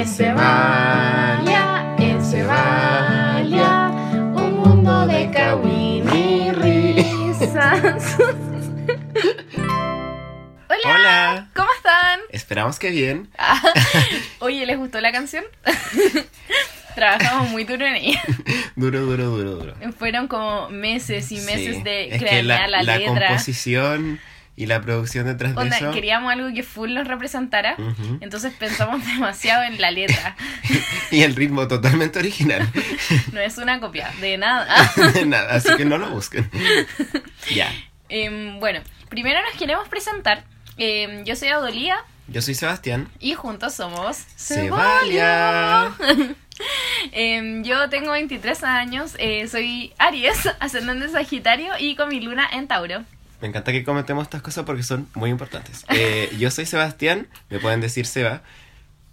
En Cebalia, en Cebalia, un mundo de y risas. Hola, Hola. ¿cómo están? Esperamos que bien. Ah, Oye, ¿les gustó la canción? Trabajamos muy duro en ella. Duro, duro, duro, duro. Fueron como meses y meses Sí. de cranear la, la, la letra. composición y la producción detrás de Onda, eso. queríamos algo que full nos representara. Entonces pensamos demasiado en la letra. Y el ritmo totalmente original. No es una copia de nada. Nada, así que no lo busquen. Ya. Em, bueno, primero nos queremos presentar. Em, yo soy Adolía Yo soy Sebastián. y juntos somos Cebalia. Em, yo tengo 23 años, eh, soy Aries, ascendente Sagitario y con mi luna en Tauro. Me encanta que comentemos estas cosas porque son muy importantes. Eh, yo soy Sebastián, me pueden decir Seba,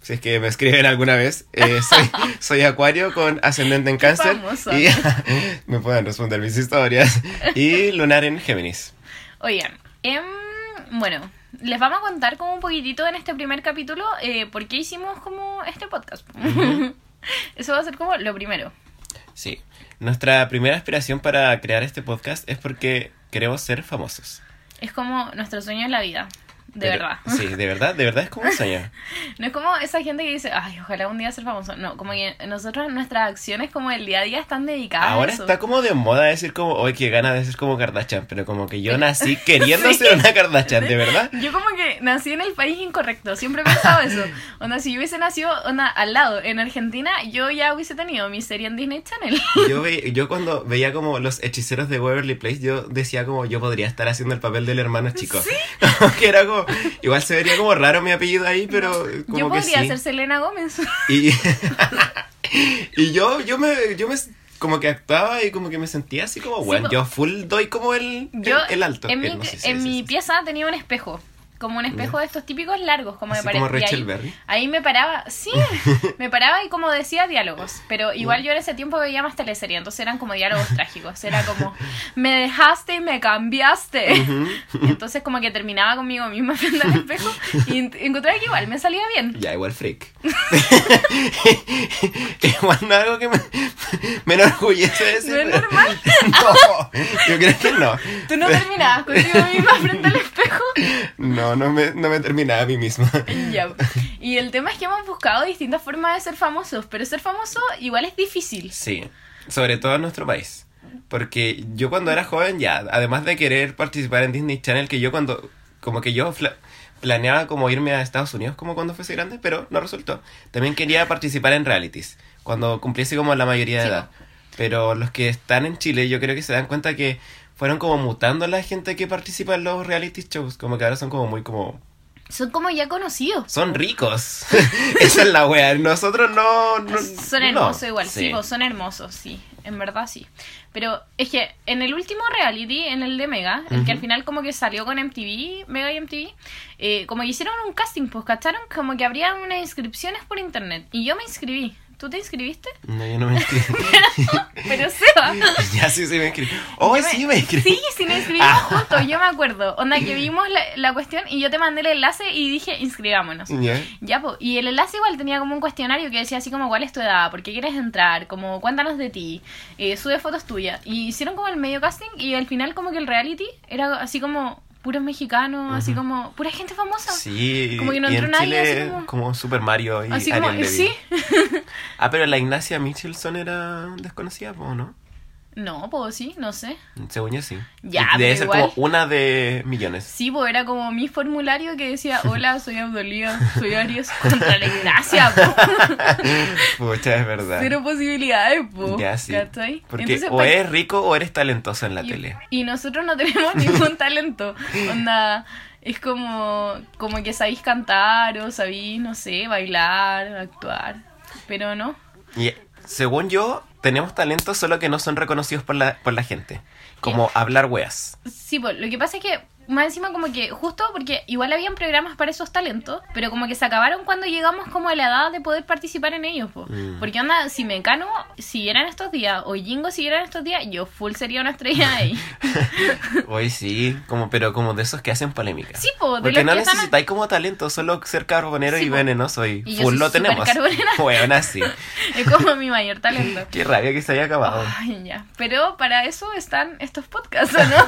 si es que me escriben alguna vez. Eh, soy, soy Acuario con ascendente en cáncer. famoso. Y me pueden responder mis historias. Y lunar en Géminis. Oigan, em, bueno, les vamos a contar como un poquitito en este primer capítulo eh, por qué hicimos como este podcast. Eso va a ser como lo primero. Sí. Nuestra primera aspiración para crear este podcast es porque queremos ser famosos. Es como nuestro sueño en la vida, de Pero- verdad. Sí, de verdad, de verdad es como un sueño. No es como esa gente que dice, ay, ojalá un día ser famoso. No, como que nosotros, nuestras acciones como el día a día están dedicadas Ahora a eso. está como de moda decir como, hoy que gana de ser como Kardashian, pero como que yo nací queriendo ser una Kardashian, ¿de verdad? Yo como que nací en el país incorrecto, siempre he pensado eso. Onda, si yo hubiese nacido onda, al lado, en Argentina, yo ya hubiese tenido mi serie en Disney Channel. Yo, ve- yo cuando veía como los hechiceros de Waverly Place, yo decía como yo podría estar haciendo el papel del hermano chico. Como que era como, igual se vería como raro mi apellido ahí, pero como yo que podría sí. ser Selena Gómez. Y, y yo, yo me, yo me como que actuaba y como que me sentía así como, bueno, po. yo full doy como el, el- Yo el, alto. en mi, el- no sé si en es mi eso. pieza tenía un espejo. Como un espejo de estos típicos largos, como Así me como parecía. Rachel ahí, Berry. ahí me paraba, sí, me paraba y como decía diálogos. Pero igual yo en ese tiempo veía más teleserie, entonces eran como diálogos trágicos. Era como, me dejaste y me cambiaste. Entonces como que terminaba conmigo misma frente al espejo y encontraba que igual me salía bien. Ya, igual freak. igual no algo que me, me enorgullece decir. ¿No es normal? no, yo creo que no. ¿Tú no terminabas contigo misma frente al espejo? No, no me, no me terminaba a mí misma. Ya. Y el tema es que hemos buscado distintas formas de ser famosos, pero ser famoso igual es difícil. Sí, sobre todo en nuestro país. Porque yo cuando era joven ya, además de querer participar en Disney Channel, que yo cuando, como que yo planeaba como irme a Estados Unidos como cuando fuese grande, pero no resultó. También quería participar en realities, cuando cumpliese como la mayoría de Sí, edad. Pero los que están en Chile yo creo que se dan cuenta que fueron como mutando la gente que participa en los reality shows, como que ahora son como muy como... Son como ya conocidos. Son ricos. Esa es la wea. Nosotros no... no Son no. hermosos igual, sí, son hermosos, sí, en verdad sí. Pero es que en el último reality, en el de Mega, el que al final como que salió con MTV, Mega y MTV, eh, como que hicieron un casting, pues, ¿cacharon? Como que habrían unas inscripciones por internet. Y yo me inscribí. ¿Tú te inscribiste? No, yo no me inscribí. Pero Seba. ya sí, sí me inscribí. Oh, Yo me- sí me inscribí. Sí, sí, nos inscribimos Ah. juntos, yo me acuerdo. Onda que vimos la, la cuestión y yo te mandé el enlace y dije, inscribámonos. Ya. Ya, po. y el enlace igual tenía como un cuestionario que decía así como cuál es tu edad, por qué quieres entrar, como cuéntanos de ti, eh, sube fotos tuyas. Y hicieron como el medio casting y al final como que el reality era así como puros mexicanos, así como pura gente famosa. Sí, Como que no y entró en nadie, Chile así como... como- Super Mario y Así como, sí. Ah, pero la Ignacia Michelson era desconocida, ¿o no? No, pues sí, no sé. Según yo sí. Ya, Debe ser igual. como una de millones. Sí, pues era como mi formulario que decía, hola, soy Abdolía, soy Aries, contra la Ignacia, po. Pucha, es verdad. Cero posibilidades, po. Ya sí. ¿Cachai? Porque Entonces, o pa- eres rico o eres talentoso en la y, tele. y nosotros no tenemos ningún talento. Onda, es como, como que sabéis cantar o sabéis, no sé, bailar, actuar. Pero no. Y según yo, tenemos talentos solo que no son reconocidos por la, por la gente. Como hablar weas. Sí, pues lo que pasa es que más encima como que justo porque igual habían programas para esos talentos, pero como que se acabaron cuando llegamos como a la edad de poder participar en ellos, po. Mm. Porque onda, si Mecano siguieran estos días o Jingo siguieran estos días, yo full sería una estrella ahí. Hoy sí, como, pero como de esos que hacen polémica. Sí, po, de Porque no que están- necesitáis como talento, solo ser carbonero Sí, y venenoso y, Y yo full soy lo tenemos. carbonera. Bueno, así. es como mi mayor talento. Qué rabia que se haya acabado. Ay, ya. Pero para eso están estos podcasts, ¿o ¿no?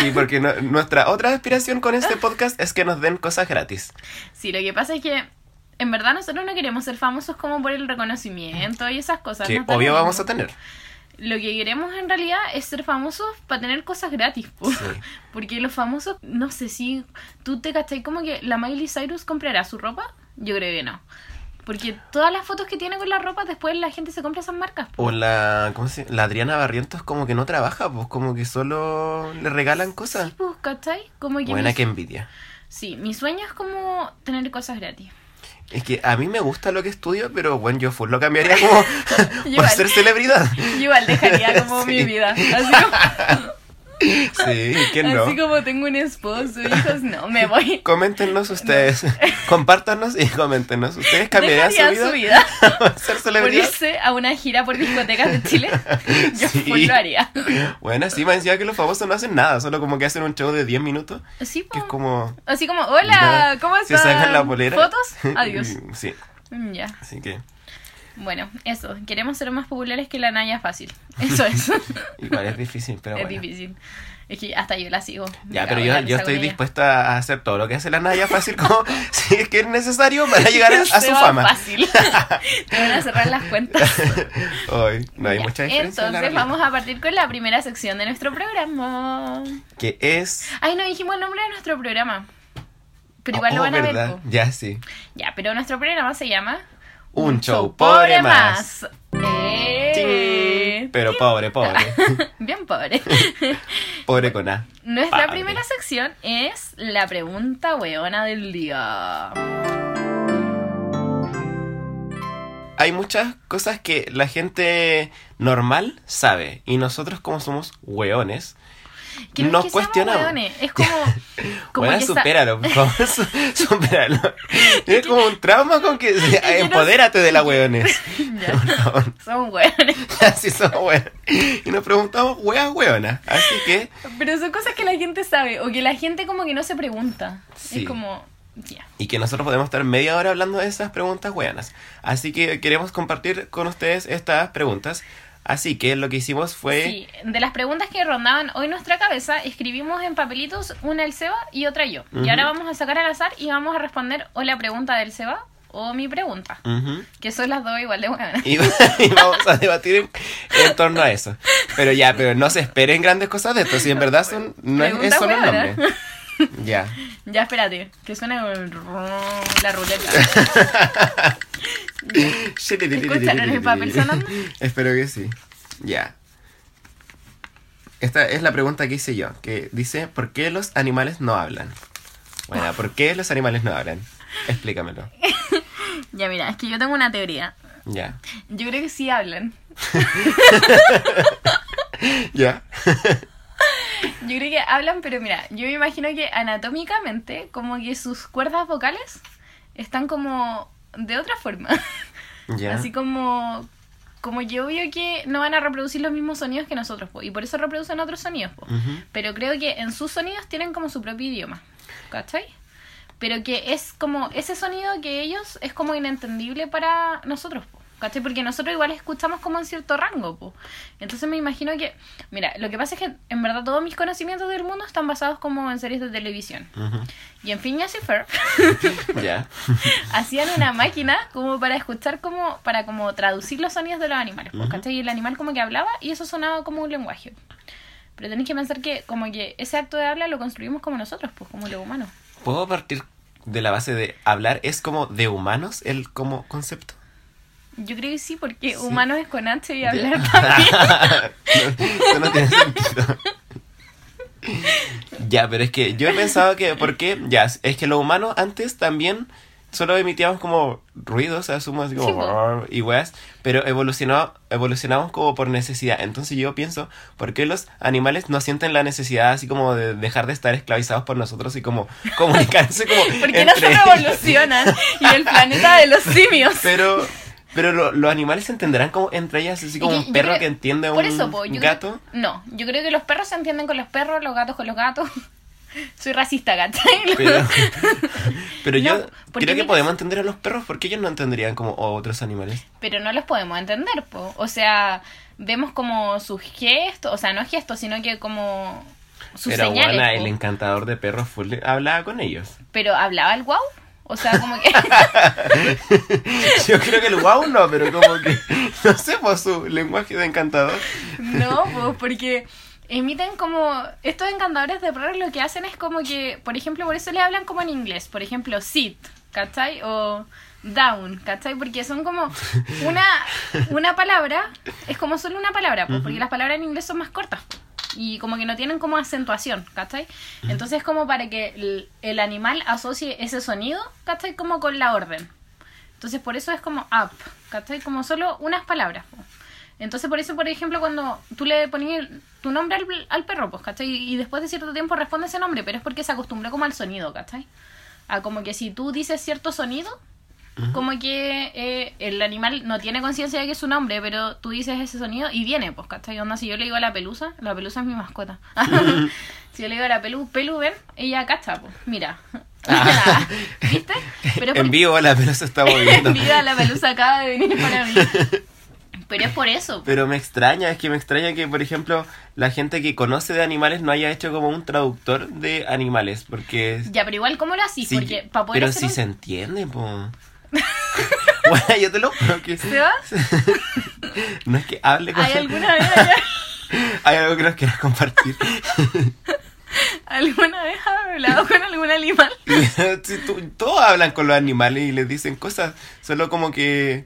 Sí, porque no- nuestra otra aspiración con este podcast es que nos den cosas gratis. Sí, lo que pasa es que en verdad nosotros no queremos ser famosos como por el reconocimiento y esas cosas. Que obvio vamos a tener. Lo que queremos en realidad es ser famosos para tener cosas gratis. po. Sí. Porque los famosos, no sé si tú te cachai como que la Miley Cyrus comprará su ropa. Yo creo que no. Porque todas las fotos que tiene con la ropa, después la gente se compra esas marcas. po. O la, ¿cómo se? La Adriana Barrientos como que no trabaja, pues como que solo le regalan cosas. Pues, ¿cachai? Como que Buena mi- que envidia. Sí, mi sueño es como tener cosas gratis. Es que a mí me gusta lo que estudio, pero bueno, yo full lo cambiaría como por Igual. ser celebridad. Yo igual dejaría como Sí. mi vida. Así como, Sí, ¿quién no? así como tengo un esposo, hijos, no, me voy. Coméntenos ustedes, compártanos y coméntenos. ¿Ustedes cambiarían su vida, su vida por ser por celebridad? irse a una gira por discotecas de Chile. Yo Sí. full lo haría. Bueno, sí, me decía que los famosos no hacen nada, solo como que hacen un show de 10 minutos, Sí, que es como... Así como, hola, ¿cómo Se estás? sacan la polera. ¿Fotos? Adiós. Sí, Mm, Ya. así que Bueno, eso. Queremos ser más populares que la Naya fácil. Eso es. igual es difícil, pero es bueno. difícil. Es que hasta yo la sigo. Ya, pero yo, yo estoy dispuesta a hacer todo lo que hace la Naya fácil como si es que es necesario para llegar a, a su fama. fácil. Te van a cerrar las cuentas. Hoy no hay Ya, mucha diferencia. en la Entonces vamos a partir con la primera sección de nuestro programa. Que es... Ay, no dijimos el nombre de nuestro programa. Pero Oh, igual lo oh, van a ver. Ya, sí. Ya, pero nuestro programa se llama Un show pobre más. Eh. Pero pobre, pobre. Bien pobre. pobre con A. Nuestra Padre. primera sección es la pregunta weona del día. Hay muchas cosas que la gente normal sabe y nosotros como somos hueones, Que no es que cuestionamos. Es como. como Bueno, que supéralo, por favor, supéralo. Es como un trauma con que empodérate de la hueones. Somos weones. Así somos hueones. Y nos preguntamos hueas hueonas. Así que, Pero son cosas que la gente sabe o que la gente como que no se pregunta. Sí. Es como. Ya. y que nosotros podemos estar media hora hablando de esas preguntas hueonas. Así que queremos compartir con ustedes estas preguntas. Así que lo que hicimos fue... Sí, de las preguntas que rondaban hoy nuestra cabeza, escribimos en papelitos una el Seba y otra yo. Y ahora vamos a sacar al azar y vamos a responder o la pregunta del Seba o mi pregunta. Que son las dos igual de buenas. Y, y vamos a debatir en, en torno a eso. Pero ya, pero no se esperen grandes cosas de esto. Si en verdad son, no es, es Pregunta solo el hueona. nombre. Ya. Ya, espérate, que suena el la ruleta. ¿Escucharon el papel sonando? Espero que sí. Ya. Esta es la pregunta que hice yo, que dice, ¿por qué los animales no hablan? Bueno, ¿por qué los animales no hablan? Explícamelo. Ya, mira, es que yo tengo una teoría. Ya. Yo creo que sí hablan. Ya. Yo creo que hablan, pero mira, yo me imagino que anatómicamente, como que sus cuerdas vocales están como de otra forma. Así como, como yo veo que no van a reproducir los mismos sonidos que nosotros, po, y por eso reproducen otros sonidos. po. Pero creo que en sus sonidos tienen como su propio idioma. ¿Cachai? Pero que es como ese sonido que ellos es como inentendible para nosotros. po, ¿Cachai? Porque nosotros igual escuchamos como en cierto rango. po. Entonces me imagino que, mira, lo que pasa es que en verdad todos mis conocimientos del mundo están basados como en series de televisión. Ujú. Y en Phineas y Ferb Ya. hacían una máquina como para escuchar como para como traducir los sonidos de los animales pues. ¿cachai? y el animal como que hablaba y eso sonaba como un lenguaje pero tenéis que pensar que como que ese acto de habla lo construimos como nosotros pues como los humanos ¿Puedo partir de la base de hablar es como de humanos el como concepto? Yo creo que sí porque Sí. humanos es con H y hablar también No, no tiene sentido. Ya, pero es que yo he pensado que, ¿por qué? Ya, es que los humanos antes también solo emitíamos como ruidos, asumo así como Sí, y weas, pero evolucionó, evolucionamos como por necesidad. Entonces yo pienso, ¿por qué los animales no sienten la necesidad así como de dejar de estar esclavizados por nosotros y como comunicarse como ¿Por qué no se revolucionan? Y el planeta de los simios. Pero, pero lo- los animales se entenderán como entre ellas, así como un perro creo- que entiende a un Por eso, po, yo gato. creo- no, yo creo que los perros se entienden con los perros, los gatos con los gatos. Soy racista, ¿cachai? Pero, pero No, yo creo que podemos entender a los perros porque ellos no entenderían como otros animales. pero no los podemos entender, po. O sea, vemos como sus gestos, o sea, no gestos, sino que como sus Pero señales. bueno, po. el encantador de perros full hablaba con ellos. Pero hablaba el guau. O sea, como que. Yo creo que el wow no, pero como que no sé por su lenguaje de encantador. no, pues porque emiten como. Estos encantadores de perros lo que hacen es como que. Por ejemplo, por eso le hablan como en inglés. Por ejemplo, sit, ¿cachai? O down, ¿cachai? Porque son como una, una palabra. Es como solo una palabra, pues, porque las palabras en inglés son más cortas. po. Y como que no tienen como acentuación, ¿cachai? Entonces como para que el, el animal asocie ese sonido, ¿cachai? Como con la orden. Entonces por eso es como up, ¿cachai? Como solo unas palabras. Entonces por eso, por ejemplo, cuando tú le ponías el- tu nombre al, al perro, pues, ¿cachai? Y después de cierto tiempo responde ese nombre, pero es porque se acostumbró como al sonido, ¿cachai? A como que si tú dices cierto sonido, como que eh, el animal no tiene conciencia de que es su nombre, pero tú dices ese sonido y viene, pues, ¿cachai? Onda, si yo le digo a la pelusa, la pelusa es mi mascota. si yo le digo a la pelu, pelu, ven, ella cacha, pues, mira. ¿Viste? Pero es En vivo la pelusa está moviendo. Mira, la pelusa acaba de venir para mí. Pero es por eso. Pero me extraña, es que me extraña que, por ejemplo, la gente que conoce de animales no haya hecho como un traductor de animales, porque... Ya, pero igual, ¿cómo lo así? sí, Porque para poder pero hacer si un- se entiende, po. bueno, yo te lo juro que... ¿Se va? No es que hable con... ¿Hay alguna vez, allá- Hay algo que nos quieras compartir. alguna vez has hablado con algún animal? Sí, tú- todos hablan con los animales y les dicen cosas, solo como que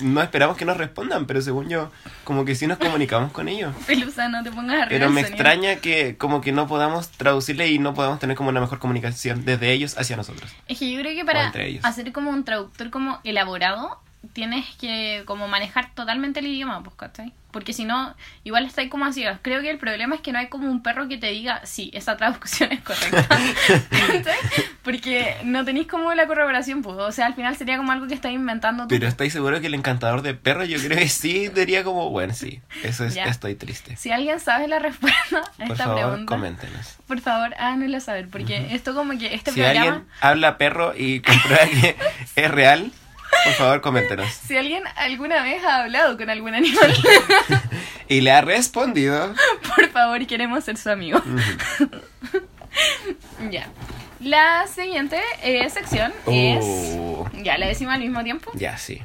no esperamos que nos respondan, pero según yo, como que sí nos comunicamos con ellos. Pelusa, no te pongas arriba Pero me extraña que como que no podamos traducirle y no podamos tener como una mejor comunicación desde ellos hacia nosotros. Es que yo creo que para hacer como un traductor como elaborado, tienes que como manejar totalmente el idioma, pues, ¿cachai? Porque si no, igual está ahí como así. Creo que el problema es que no hay como un perro que te diga, sí, esa traducción es correcta. Porque no tenéis como la corroboración, pues. O sea, al final sería como algo que estás inventando tú. Pero ¿estáis seguro que el encantador de perros yo creo que sí diría como, bueno, sí, eso es, Ya. estoy triste. Si alguien sabe la respuesta a Por esta favor, pregunta, coméntenos. por favor, háganoslo saber. Porque esto como que este Si programa... alguien habla perro y comprueba que es real, por favor, coméntenos. Si alguien alguna vez ha hablado con algún animal, Y le ha respondido. por favor, queremos ser su amigo. ya. La siguiente eh, sección es... Oh, Ya, la decimos al mismo tiempo. ya, sí.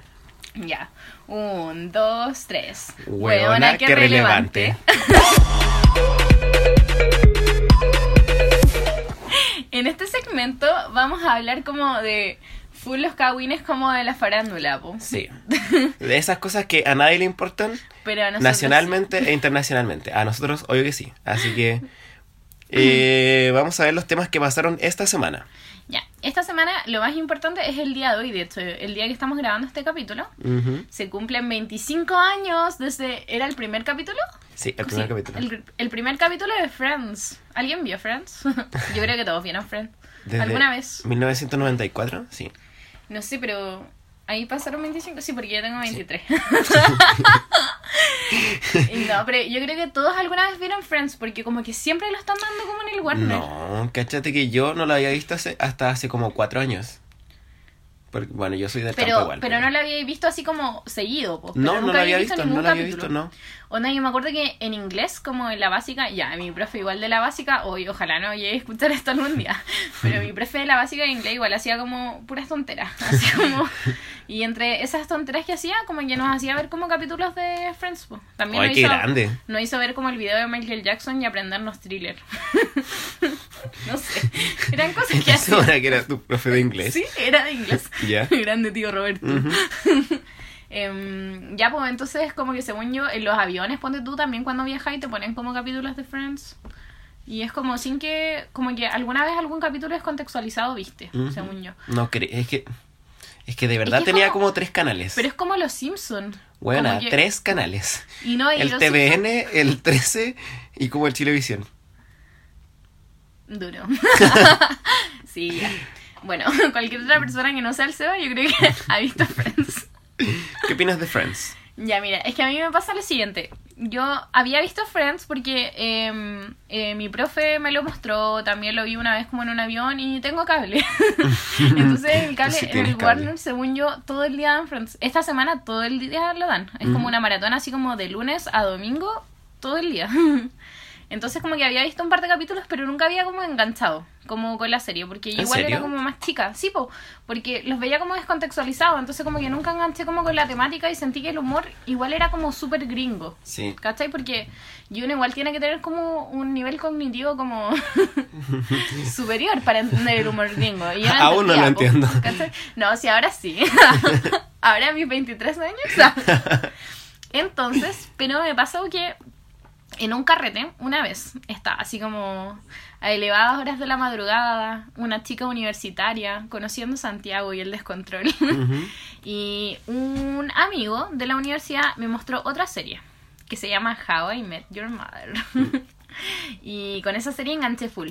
Ya. Un, dos, tres. Huevona, qué relevante. En este segmento vamos a hablar como de full los cagüines como de la farándula, po. Sí. De esas cosas que a nadie le importan Pero a nosotros- nacionalmente e internacionalmente. A nosotros, obvio que sí. Así que eh, vamos a ver los temas que pasaron esta semana. Ya, esta semana lo más importante es el día de hoy, de hecho, el día que estamos grabando este capítulo. Ujú. Se cumplen 25 años desde... ¿Era el primer capítulo? Sí, el primer Sí, capítulo. El, el primer capítulo de Friends. ¿Alguien vio Friends? Yo creo que todos vieron Friends. ¿Alguna vez? 1994, sí. No sé, pero ahí pasaron 25. Sí, porque yo tengo 23. Y no, pero yo creo que todos alguna vez vieron Friends porque como que siempre lo están dando como en el Warner. No, cáchate que yo no lo había visto hace- hasta hace como cuatro años. Porque, bueno, yo soy del campo Pero, igual. pero no lo había visto así como seguido. Pero No, no nunca lo había visto, ningún no lo había visto, no. Onda, yo me acuerdo que en inglés, como en la básica, ya, mi profe igual de la básica, hoy ojalá no llegue a escuchar esto algún día, pero mi profe de la básica de inglés igual hacía como puras tonteras, así como, y entre esas tonteras que hacía, como que nos hacía ver como capítulos de Friends, po. También Ay, nos qué hizo, grande. nos hizo ver como el video de Michael Jackson y aprendernos thriller. no sé, eran cosas que ¿Estás hacía. que era tu profe de inglés? Sí, era de inglés. Ya. Grande tío Roberto. Ujú. Em, ya, pues entonces, como que según yo, en los aviones, ponte tú también cuando viajas y te ponen como capítulos de Friends. Y es como sin que, como que alguna vez algún capítulo descontextualizado viste, Ujú. según yo. No es que. Es que de verdad que es tenía como- como tres canales. Pero es como los Simpsons. Bueno, que- tres canales. Y no, y El TVN, el 13 y como el Chilevisión. Duro. sí, ya. Bueno, cualquier otra persona que no sea el Seba, yo creo que ha visto Friends. ¿Qué opinas de Friends? Ya, mira, es que a mí me pasa lo siguiente. Yo había visto Friends porque em, eh, mi profe me lo mostró, también lo vi una vez como en un avión y tengo cable. Entonces el cable, Sí en tienes el cable. Warner, según yo, todo el día dan Friends. Esta semana todo el día lo dan. Es como una maratón así como de lunes a domingo, todo el día. Entonces como que había visto un par de capítulos, pero nunca había como enganchado, como con la serie, porque ¿En igual serio? era como más chica. Sí, po, porque los veía como descontextualizados, entonces como que nunca enganché como con la temática y sentí que el humor igual era como súper gringo. Sí. ¿Cachai? Porque uno igual tiene que tener como un nivel cognitivo como superior para entender el humor gringo. Y yo no Aún no lo po, entiendo. ¿cachai? No, sí, ahora sí. ahora a mis 23 años. Entonces, pero me pasó que en un carrete, una vez, está así como a elevadas horas de la madrugada, una chica universitaria conociendo Santiago y el descontrol. Y un amigo de la universidad me mostró otra serie que se llama How I Met Your Mother. y con esa serie enganché full,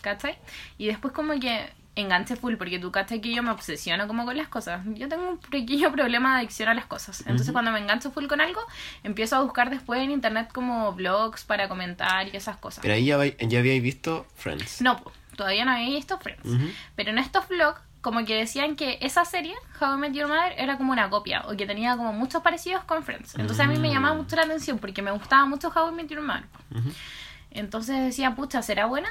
¿cachai? Y después como que enganché full porque tú cachai que yo me obsesiono como con las cosas. Yo tengo un pequeño problema de adicción a las cosas. Entonces cuando me engancho full con algo, empiezo a buscar después en internet como blogs para comentar y esas cosas. Pero ahí ya, ya habíais visto Friends. No, todavía no había visto Friends. Pero en estos vlogs, como que decían que esa serie, How I Met Your Mother, era como una copia, o que tenía como muchos parecidos con Friends. Entonces a mí me Mm. llamaba mucho la atención, porque me gustaba mucho How I Met Your Mother. Entonces decía, pucha, ¿será buena?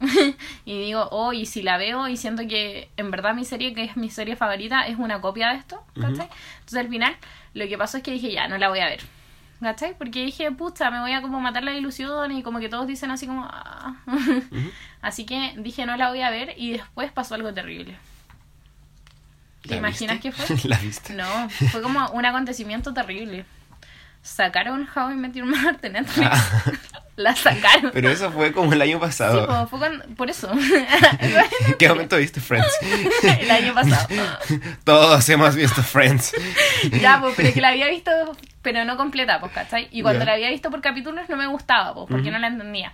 y digo, oh, y si la veo y siento que en verdad mi serie, que es mi serie favorita, es una copia de esto, ¿cachai? Entonces al final, lo que pasó es que dije, ya, no la voy a ver. ¿Cachai? Porque dije, pucha, me voy a como matar la ilusión y como que todos dicen así como... "Ah". Así que dije, no la voy a ver y después pasó algo terrible. ¿Te ¿La imaginas viste? qué fue? ¿La viste? No, fue como un acontecimiento terrible. Sacaron How I Met Your Mother de Netflix. Ah. La sacaron. Pero eso fue como el año Sí, pasado. po, fue con- por eso. ¿En qué momento viste Friends? El año pasado. Todos hemos visto Friends. Ya, pues, pero que la había visto, pero no completa, pues, ¿cachai? Y cuando la había visto por capítulos no me gustaba, pues, porque no la entendía.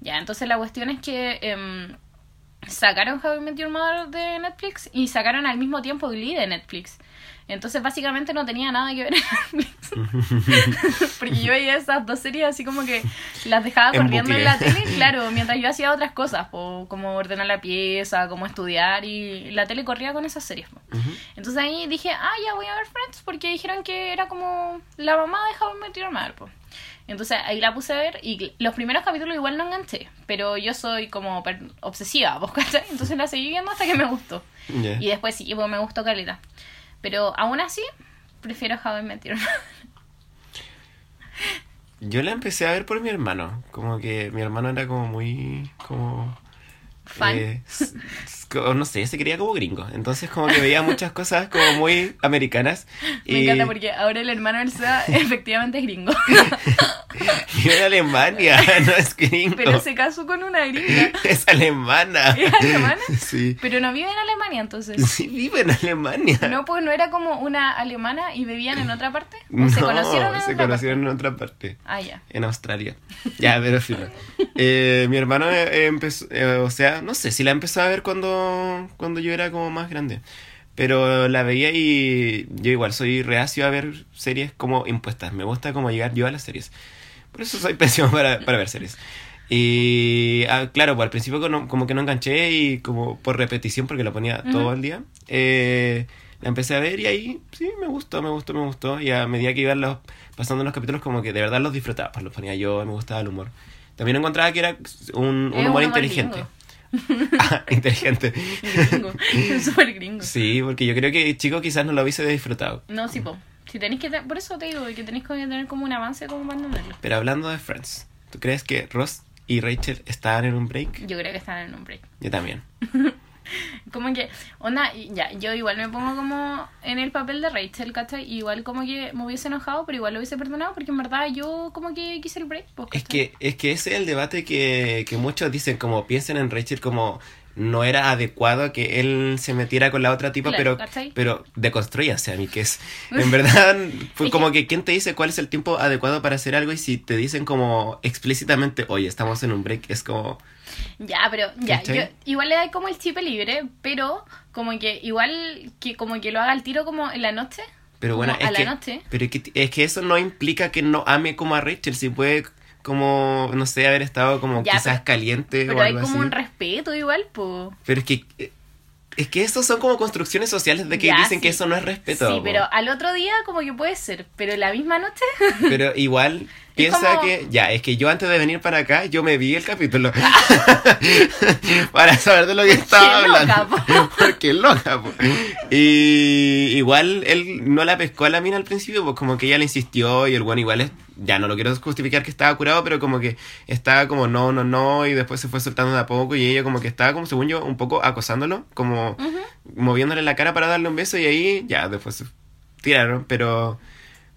Ya, entonces la cuestión es que em, sacaron How I Met Your Mother de Netflix y sacaron al mismo tiempo Glee de Netflix. Entonces básicamente no tenía nada que ver en Netflix. Porque yo veía esas dos series así como que las dejaba En corriendo en la tele, claro, mientras yo hacía otras cosas, po, como ordenar la pieza, como estudiar y la tele corría con esas series. Entonces ahí dije, ah, ya voy a ver Friends porque dijeron que era como la mamá de How I Met Your Mother, po. Entonces ahí la puse a ver y los primeros capítulos igual no enganché, pero yo soy como obsesiva, ¿vos cachai? Entonces la seguí viendo hasta que me gustó. Y después sí, pues me gustó caleta. Pero aún así, prefiero How I Met Your. Yo la empecé a ver por mi hermano. Como que mi hermano era como muy. como. Fan. eh, no sé, se quería como gringo. Entonces, como que veía muchas cosas como muy americanas. Me y encanta porque ahora el hermano del Seba efectivamente es gringo. y era Alemania, no es gringo. Pero se casó con una gringa. Es alemana. ¿Es alemana? Sí. Pero no vive en Alemania entonces. Sí, vive en Alemania. No, pues no era como una alemana y vivían en otra parte. ¿O No, se conocieron en se otra conocieron en otra parte. parte? Ah, ya. En Australia. Ya, pero filo. Eh, mi hermano eh, empezó, o sea, no sé si la empezó a ver cuando, cuando yo era como más grande. Pero la veía y yo igual soy reacio a ver series como impuestas. Me gusta como llegar yo a las series. Por eso soy pésimo para, para ver series. Y ah, claro, pues al principio como, como que no enganché y como por repetición porque lo ponía todo el día. eh, la empecé a ver y ahí sí, me gustó, me gustó, me gustó. Y a medida que iban los, pasando los capítulos como que de verdad los disfrutaba. Pues los ponía yo, me gustaba el humor. También encontraba que era un, humor humor inteligente. Ah, inteligente. Gringo. Súper gringo. Sí, porque yo creo que chico quizás no lo hubiese disfrutado. No, sí, po. Si tenéis que por eso te digo que tenéis que tener como un avance como para entenderlo. Pero hablando de Friends, ¿tú crees que Ross y Rachel estaban en un break? Yo creo que están en un break. Yo también. como que, onda, ya, yo igual me pongo como en el papel de Rachel, ¿cachai? Igual como que me hubiese enojado, pero igual lo hubiese perdonado porque en verdad yo como que quise el break. Pues, Es que, es que ese es el debate que, que muchos dicen, como piensen en Rachel como no era adecuado que él se metiera con la otra tipa, Claro, pero, ¿cachai? pero deconstruyase a mí, que es, en verdad, fue Es como que quién te dice cuál es el tiempo adecuado para hacer algo y si te dicen como explícitamente, oye, estamos en un break, es como, Ya, pero ya, yo igual le da como el chip libre, pero como que igual que como que lo haga al tiro como en la noche. pero bueno, como es a la que, noche. pero es que, es que eso no implica que no ame como a Rachel, si puede como, no sé, haber estado como Ya, quizás pero- caliente Pero o hay algo como así. un respeto igual, pues. Pero es que eh, es que estos son como construcciones sociales de que Ya, dicen que eso no es respeto. Sí, pero al otro día como que puede ser, pero la misma noche. Pero igual piensa como- que ya, es que yo antes de venir para acá yo me vi el capítulo para saber de lo que estaba loca, hablando. Porque loca, po. Y igual él no la pescó a la mina al principio, pues como que ella le insistió y el bueno igual es ya no lo quiero justificar que estaba curado, pero como que estaba como no, no, no, y después se fue soltando de a poco y ella como que estaba como según yo un poco acosándolo, como moviéndole la cara para darle un beso y ahí ya después se tiraron, pero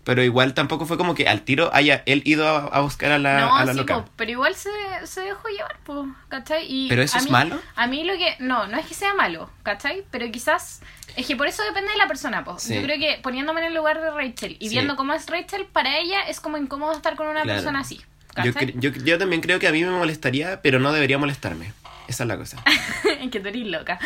pero igual tampoco fue como que al tiro haya él ido a, a buscar a la, no, a la sí, loca. po, pero igual se, se dejó llevar, pues, ¿cachai? Y ¿Pero eso a es mí- malo? A mí lo que... No, no es que sea malo, ¿cachai? Pero quizás... Es que por eso depende de la persona. Sí. Yo creo que poniéndome en el lugar de Rachel y Sí. viendo cómo es Rachel, para ella es como incómodo estar con una Claro. persona así, Yo, yo, yo también creo que a mí me molestaría, pero no debería molestarme. Esa es la cosa. Es que tú eres loca.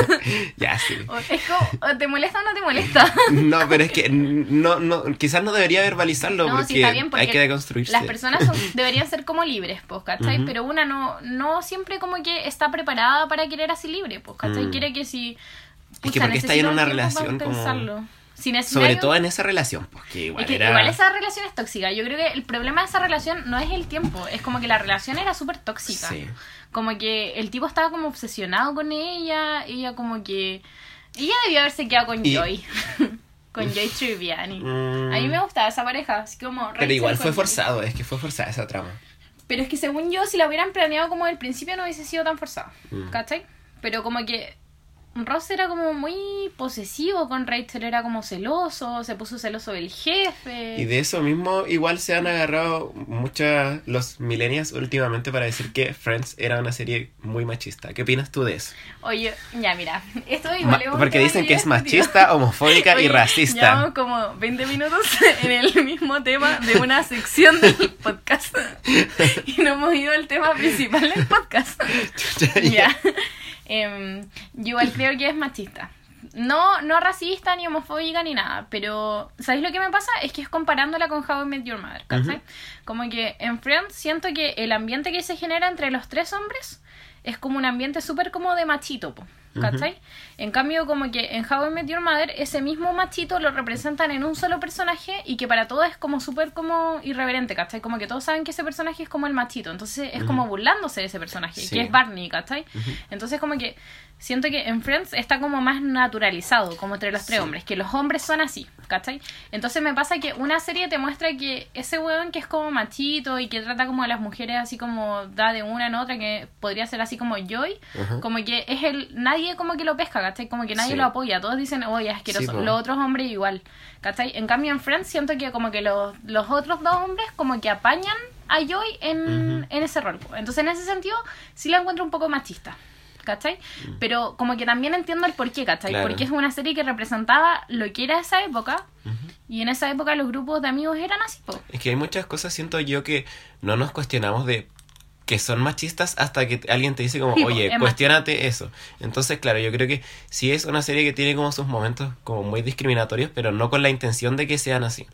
ya, sí. O, es como, o te molesta o no te molesta. No, pero es que no, no, quizás no debería verbalizarlo No, porque, sí, está bien, porque hay que deconstruirse. Las personas son- deberían ser como libres, pues, ¿cachai? Pero una no, no siempre como que está preparada para querer así libre, pues, ¿cachai? Mm. Quiere que si... Es que pucha, porque está en una relación como- pensarlo. Si necesita Sobre todo en esa relación, porque igual Es que era... igual esa relación es tóxica. Yo creo que el problema de esa relación no es el tiempo, es como que la relación era súper tóxica. Sí. Como que el tipo estaba como obsesionado con ella, ella como que... Ella debió haberse quedado con Y- Joy. con Joy Triviani. Mm. A mí me gustaba esa pareja, así como... Pero igual fue Joy. forzado, es que fue forzada esa trama. Pero es que según yo, si la hubieran planeado como del principio, no hubiese sido tan forzado. Mm. ¿Cachai? Pero como que Ross era como muy posesivo con Rachel, era como celoso, se puso celoso del jefe. Y de eso mismo igual se han agarrado muchas los millennials últimamente para decir que Friends era una serie muy machista. ¿Qué opinas tú de eso? Oye, ya mira, esto Ma- igual un porque dicen ya que es machista, homofóbica y Oye, racista. Llevamos como 20 minutos en el mismo tema de una sección del podcast. Y no hemos ido al tema principal del podcast. ya. Em, yo igual creo que es machista. No, no racista, ni homofóbica, ni nada. Pero, ¿sabéis lo que me pasa? Es que es comparándola con How I Met Your Mother. Como que en Friends siento que el ambiente que se genera entre los tres hombres es como un ambiente súper como de machito, po, ¿cachai? En cambio, como que en How I Met Your Mother, ese mismo machito lo representan en un solo personaje y que para todos es como súper como irreverente, ¿cachai? Como que todos saben que ese personaje es como el machito, entonces es como burlándose de ese personaje, Sí. que es Barney, ¿cachai? Entonces como que siento que en Friends está como más naturalizado, como entre los tres Sí. hombres, que los hombres son así, ¿cachai? Entonces me pasa que una serie te muestra que ese weón que es como machito y que trata como a las mujeres así como da de una en otra, que podría ser así como Joy, como que es el, nadie como que lo pesca, ¿cachai? Como que nadie Sí. lo apoya, todos dicen, oye, es asqueroso, Sí, los otros hombres igual, ¿cachai? En cambio en Friends siento que como que los, los otros dos hombres como que apañan a Joy en, en ese rol. Entonces en ese sentido sí la encuentro un poco machista. ¿Cachai? Pero como que también entiendo el porqué, ¿cachai? Mm. Claro. Porque es una serie que representaba lo que era esa época y en esa época los grupos de amigos eran así, po. Es que hay muchas cosas, siento yo, que no nos cuestionamos de que son machistas hasta que alguien te dice como, Sí, oye, es cuestionate eso. Entonces, claro, yo creo que sí es una serie que tiene como sus momentos como muy discriminatorios, pero no con la intención de que sean así.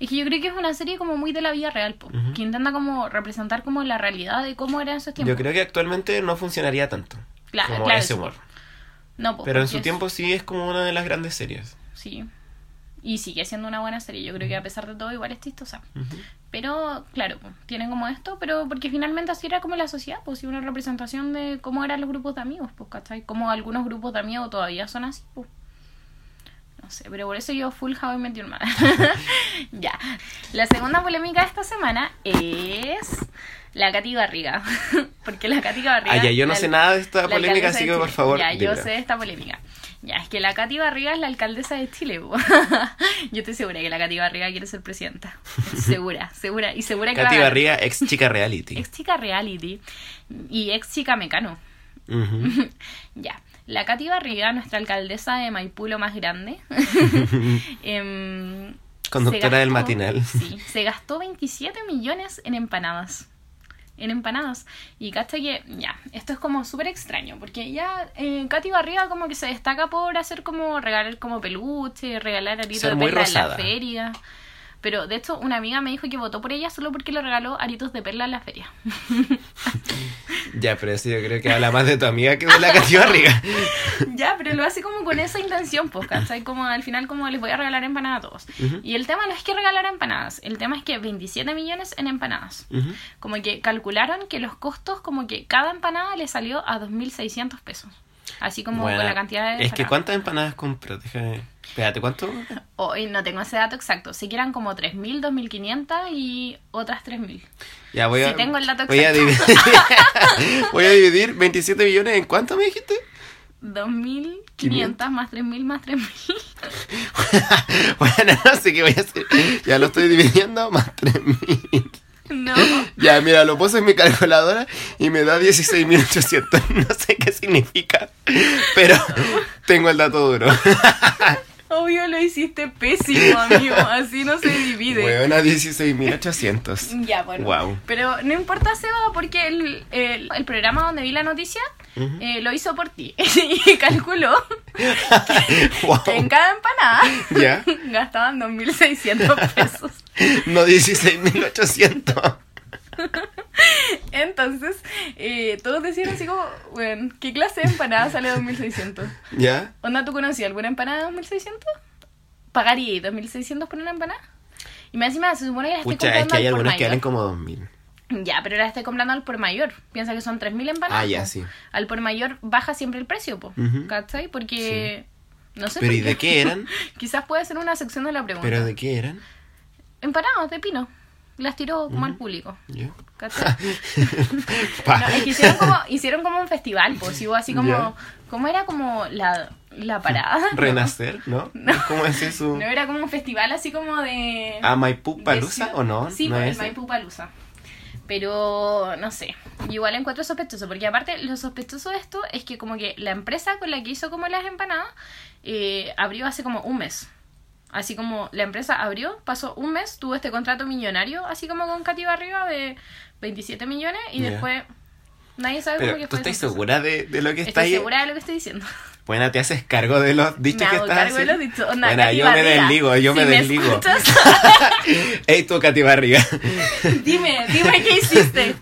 Es que yo creo que es una serie como muy de la vida real, po, Ujú. que intenta como representar como la realidad de cómo era en esos tiempos. Yo creo que actualmente no funcionaría tanto Cla- como claro, ese humor. No, po, Pero en su es- tiempo sí es como una de las grandes series. Sí. Y sigue siendo una buena serie. Yo creo que a pesar de todo igual es chistosa. Pero, claro, tienen como esto, pero porque finalmente así era como la sociedad, pues sí, una representación de cómo eran los grupos de amigos, pues, ¿cachai? Como algunos grupos de amigos todavía son así, pues. No sé, pero por eso yo full How I Met Your Mother. ya. La segunda polémica de esta semana es La Katy Barriga. Porque la Katy Barriga. Ah, ya, yo no la- sé nada de esta polémica, así que por favor. Ya, yo sé de esta polémica. Ya, es que la Katy Barriga es la alcaldesa de Chile. yo estoy segura que la Katy Barriga quiere ser presidenta. segura, segura. Y segura que ganar. Barriga, ex chica reality. Ex chica reality y ex chica mecano. Ya. La Katy Barriga, nuestra alcaldesa de Maipú, lo más grande. em, Conductora del matinal. Sí, se gastó 27 millones en empanadas. En empanadas. Y cacha que, ya, esto es como súper extraño, porque ya eh, Katy Barriga como que se destaca por hacer como regalar como peluche, regalar aritos Ser de perla en la feria. Pero de hecho, una amiga me dijo que votó por ella solo porque le regaló aritos de perla en la feria. Ya, pero eso yo creo que habla más de tu amiga que de la Katy Barriga. Ya, pero lo hace como con esa intención, pues, ¿cachai? Como al final, como les voy a regalar empanadas a todos. Y el tema no es que regalar empanadas, el tema es que 27 millones en empanadas. Como que calcularon que los costos, como que cada empanada le salió a 2.600 pesos. Así como Bueno, con la cantidad de... Es que. ¿cuántas empanadas compró? Déjame... Espérate, ¿cuánto? Hoy no tengo ese dato exacto. Sé que eran como 3.000, 2.500 y otras 3.000. Ya voy a... Sí, tengo el dato voy a, exacto. dividir, voy a dividir 27 millones en cuánto me dijiste? 2.500 más 3.000 más 3.000. bueno, no sé qué voy a hacer. Ya lo estoy dividiendo más 3000. No. Ya, mira, lo puse en mi calculadora y me da 16.800. No sé qué significa, pero tengo el dato duro. Obvio lo hiciste pésimo, amigo. Así no se divide. Buena 16.800. Ya, bueno. Wow. Pero no importa, Seba, porque el, el, el programa donde vi la noticia eh, lo hizo por ti. y calculó Wow. que en cada empanada Ya. gastaban 2.600 pesos. No 16.800. Entonces, eh, todos decían así como, bueno, ¿qué clase de empanada sale 2.600? ¿Ya? ¿Onda tú conocías alguna empanada de 2.600? ¿Pagaría 2.600 por una empanada? Y más encima se supone que la estoy Pucha, es comprando que hay al por que valen como 2.000. Ya, pero la estoy comprando al por mayor. Piensa que son 3.000 empanadas. Ah, ya, sí. Al por mayor baja siempre el precio, po. Ujú. ¿Cachai? Porque... No sé ¿Pero por y de qué eran? Quizás puede ser una sección de la pregunta. ¿Pero de qué eran? Empanadas de pino. Las tiró como al público. Pa. No, es que hicieron como, hicieron como un festival, pues hubo así como... Ya. ¿Cómo era como la, la parada? No. Renacer, ¿no? ¿Cómo es eso? No, era como un festival así como de... ¿A Maipú Palusa o no? Sí, ¿No es? Maipú Palusa. Pero no sé, igual encuentro sospechoso, porque aparte lo sospechoso de esto es que como que la empresa con la que hizo como las empanadas eh, abrió hace como un mes. Así como la empresa abrió, pasó un mes, tuvo este contrato millonario, así como con Katy Barriga de 27 millones y Ya. después nadie sabe cómo Pero que tú estás segura de, de lo que está Estoy ahí. segura de lo que estoy diciendo. Buena, te haces cargo de los dichos me que hago estás cargo de los dichos. Buena, Katy yo me desligo, yo si me desligo. escuchas, Ey, tú, Katy Barriga. dime, dime qué hiciste.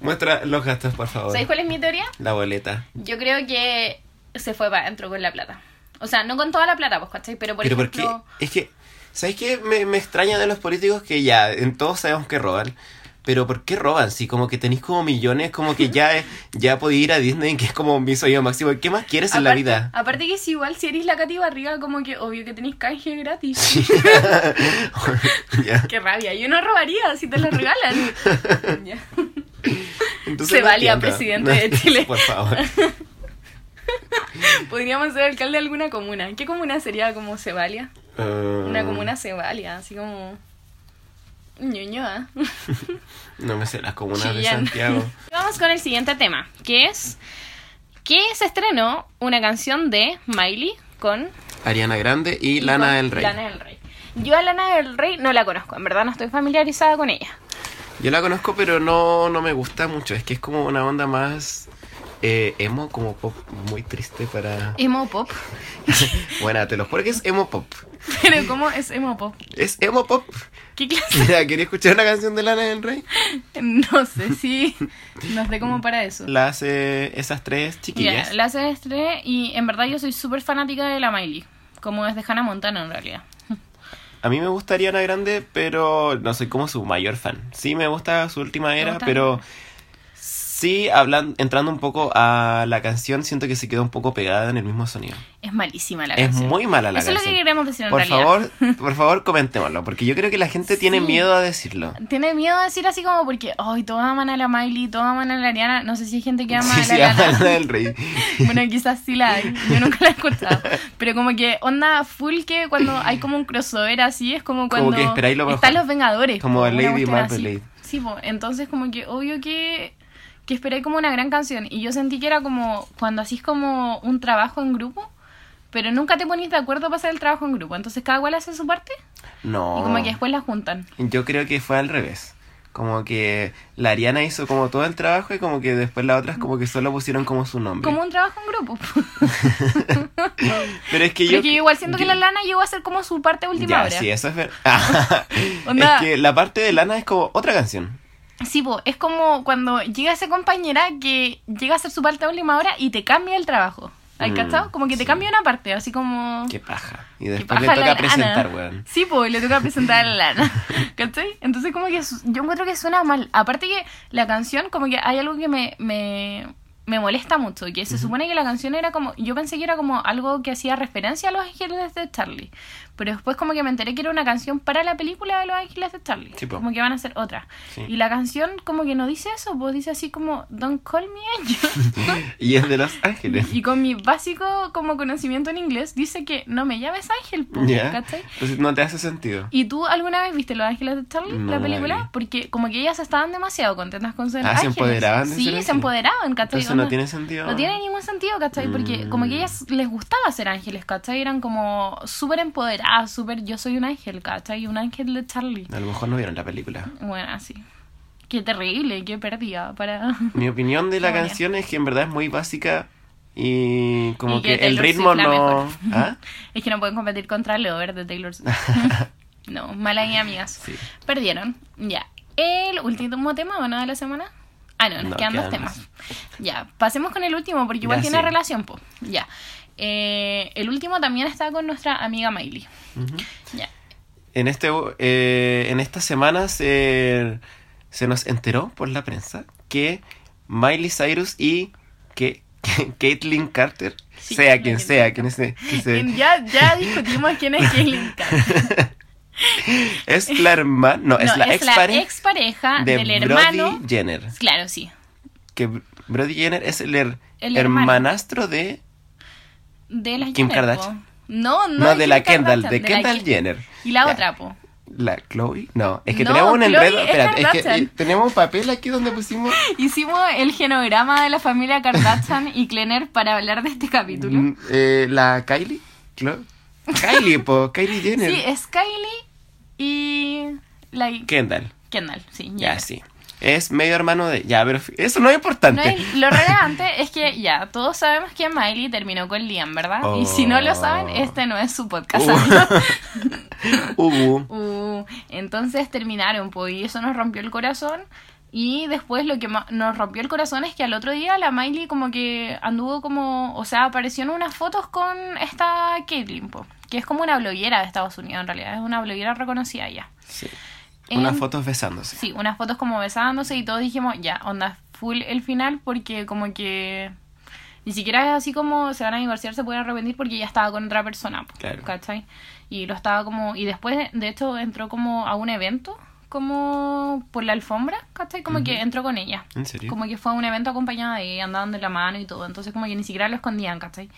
Muestra los gastos, por favor. ¿Sabéis cuál es mi teoría? La boleta. Yo creo que se fue para adentro con la plata. O sea, no con toda la plata, pues, ¿cachai? Pero por Pero ¿por ejemplo... qué? Es que, ¿sabes qué? Me, me extraña de los políticos que ya, en todos sabemos que roban. Pero ¿por qué roban? Si como que tenéis como millones, como que ya, ya podéis ir a Disney, que es como mi sueño máximo. ¿Qué más quieres en la aparte- vida? Aparte que si igual si eres la Katy Barriga, como que obvio que tenéis canje gratis. Ya. Qué rabia. Yo no robaría si te lo regalan. Entonces Se no valía entiendo. presidente de Chile. Por favor. Podríamos ser alcalde de alguna comuna. ¿Qué comuna sería como Cebalia? Una Ah, comuna Cebalia, así como... Ñoñoa. No me sé las comunas de. Santiago. Vamos con el siguiente tema, que es que se estrenó una canción de Miley con Ariana Grande y, y Lana del Rey. Lana del Rey. Yo a Lana del Rey no la conozco, en verdad no estoy familiarizada con ella. Yo la conozco, pero no, no me gusta mucho. Es que es como una onda más eh, emo, como pop muy triste para... Emo pop. Bueno, te lo juro que es emo pop. Pero ¿cómo es emo pop? Es emo pop. ¿Qué clase? Mira, ¿quería escuchar una canción de Lana del Rey? No sé si no sé cómo para eso. La hace esas tres chiquillas. Ya, la hace estrella y en verdad yo soy súper fanática de la Miley. Como es de Hannah Montana en realidad. A mí me gusta Ariana Grande, pero no soy como su mayor fan. Sí me gusta su última era, pero Sí, hablan, entrando un poco a la canción, siento que se quedó un poco pegada en el mismo sonido. Es malísima la Es canción. muy mala la Eso es lo canción. que queremos decir en por realidad. favor, por favor, comentémoslo, porque yo creo que la gente tiene miedo a decirlo. Tiene miedo de decir así como porque, ay, todos aman a la Miley, todos aman a la Ariana. No sé si hay gente que ama Sí, a la sí. Lana del Rey. Bueno, quizás sí la hay. Yo nunca la he escuchado. Pero como que onda full que cuando hay como un crossover así, es como Como cuando que esperáis lo están los Vengadores. Como una Lady así. Sí, po, entonces como que obvio que, que esperé como una gran canción. Y yo sentí que era como cuando hacís como un trabajo en grupo, pero nunca te ponís de acuerdo para hacer el trabajo en grupo. Entonces cada cual hace su parte No. y como que después la juntan. Yo creo que fue al revés. Como que la Ariana hizo como todo el trabajo y como que después las otras como que solo pusieron como su nombre. Como un trabajo en grupo. Pero es que Pero yo... es que yo igual siento que la lana llegó a ser como su parte última Ya, hora. sí, eso es verdad. Es que la parte de Lana es como otra canción. Sí, po, es como cuando llega esa compañera que llega a hacer su parte a última hora y te cambia el trabajo. ¿Has Mm, cachado? Como que te sí. cambia una parte, así como... Qué paja. Y después le la toca presentar, weón. Sí, pues le toca presentar a la lana. ¿Cachai? Entonces como que yo encuentro que suena mal. Aparte que la canción, como que hay algo que me, me, me molesta mucho. Que se supone que la canción era como... Yo pensé que era como algo que hacía referencia a Los Ángeles de Charlie. Pero después como que me enteré que era una canción para la película de Los Ángeles de Charlie. Sí, po. como que van a hacer otra. Sí. Y la canción como que no dice eso, pues dice así como Don't call me angel. Y es de Los Ángeles. y con mi básico como conocimiento en inglés dice que no me llames ángel, pues, Ya. ¿cachai? Entonces no te hace sentido. ¿Y tú alguna vez viste Los Ángeles de Charlie, No la la película? Porque como que ellas estaban demasiado contentas con ser Ah, ¿se ángeles. empoderaban de Sí, ser se empoderaban, ¿cachai? Entonces no tiene sentido. no tiene ningún sentido, ¿cachai? Porque como que Mm. ellas les gustaba ser ángeles, ¿cachai? Eran como súper empoderadas, súper yo soy un ángel, ¿cachai? Un ángel de Charlie. A lo mejor no vieron la película. Bueno, así. Qué terrible, qué pérdida para... Mi opinión de la Bueno. canción es que en verdad es muy básica y como Y que, que el ritmo no... ¿Ah? Es que no pueden competir contra Lover de Taylor Swift. no, mala ahí, amigas. Sí. Perdieron. Ya. El último tema, ¿o no? De la semana. Ah, no, nos No, quedan dos temas. más. Ya, pasemos con el último, porque igual Ya, tiene sí. relación, po. Ya. Eh, el último también está con nuestra amiga Miley. Ya. En, este, eh, en esta semana se, se nos enteró por la prensa que Miley Cyrus y que, que Caitlyn Carter, Sí, sea quien sea, quien es, que se- Ya, ya discutimos quién es Caitlyn Carter. Es la hermana, no, es la es ex la expareja de del hermano. Brody Jenner. Claro, sí. Que Brody Jenner es el, her- El hermano. hermanastro de De las Kim Jenner, po. Kardashian. No, no, No, de la Kendall, de la Kendall Jenner. Y la otra, po. ¿La Chloe? No, es que No, tenemos un Chloe enredo. es Espérate, es que eh, tenemos un papel aquí donde pusimos. Hicimos el genograma de la familia Kardashian y Klenner para hablar de este capítulo. mm, eh, ¿La Kylie? Chloe. Kylie, po, Kylie Jenner. Sí, es Kylie y la Kendall. Kendall, sí. Ya, ya. sí. Es medio hermano de. Ya, pero eso no es No importante. es- lo relevante es que ya, todos sabemos que Miley terminó con Liam, ¿verdad? Y si no lo saben, Oh. este no es su podcast. Uh. Ubu. Uh, entonces terminaron, pues, y eso nos rompió el corazón. Y después lo que nos rompió el corazón es que al otro día la Miley como que anduvo como, o sea, apareció en unas fotos con esta Caitlyn, po, que es como una bloguera de Estados Unidos en realidad, es una bloguera reconocida ya. Sí. En- Unas fotos besándose. Sí, unas fotos como besándose y todos dijimos, ya, onda, full el final porque como que ni siquiera es así como se van a divorciar, se pueden arrepentir porque ya estaba con otra persona, po, Claro. ¿cachai? Y lo estaba como, y después de hecho entró como a un evento, como por la alfombra, ¿cachai? Como que entró con ella. ¿En serio? Como que fue a un evento acompañada de ella, andaban de la mano y todo, entonces como que ni siquiera lo escondían, ¿cachai?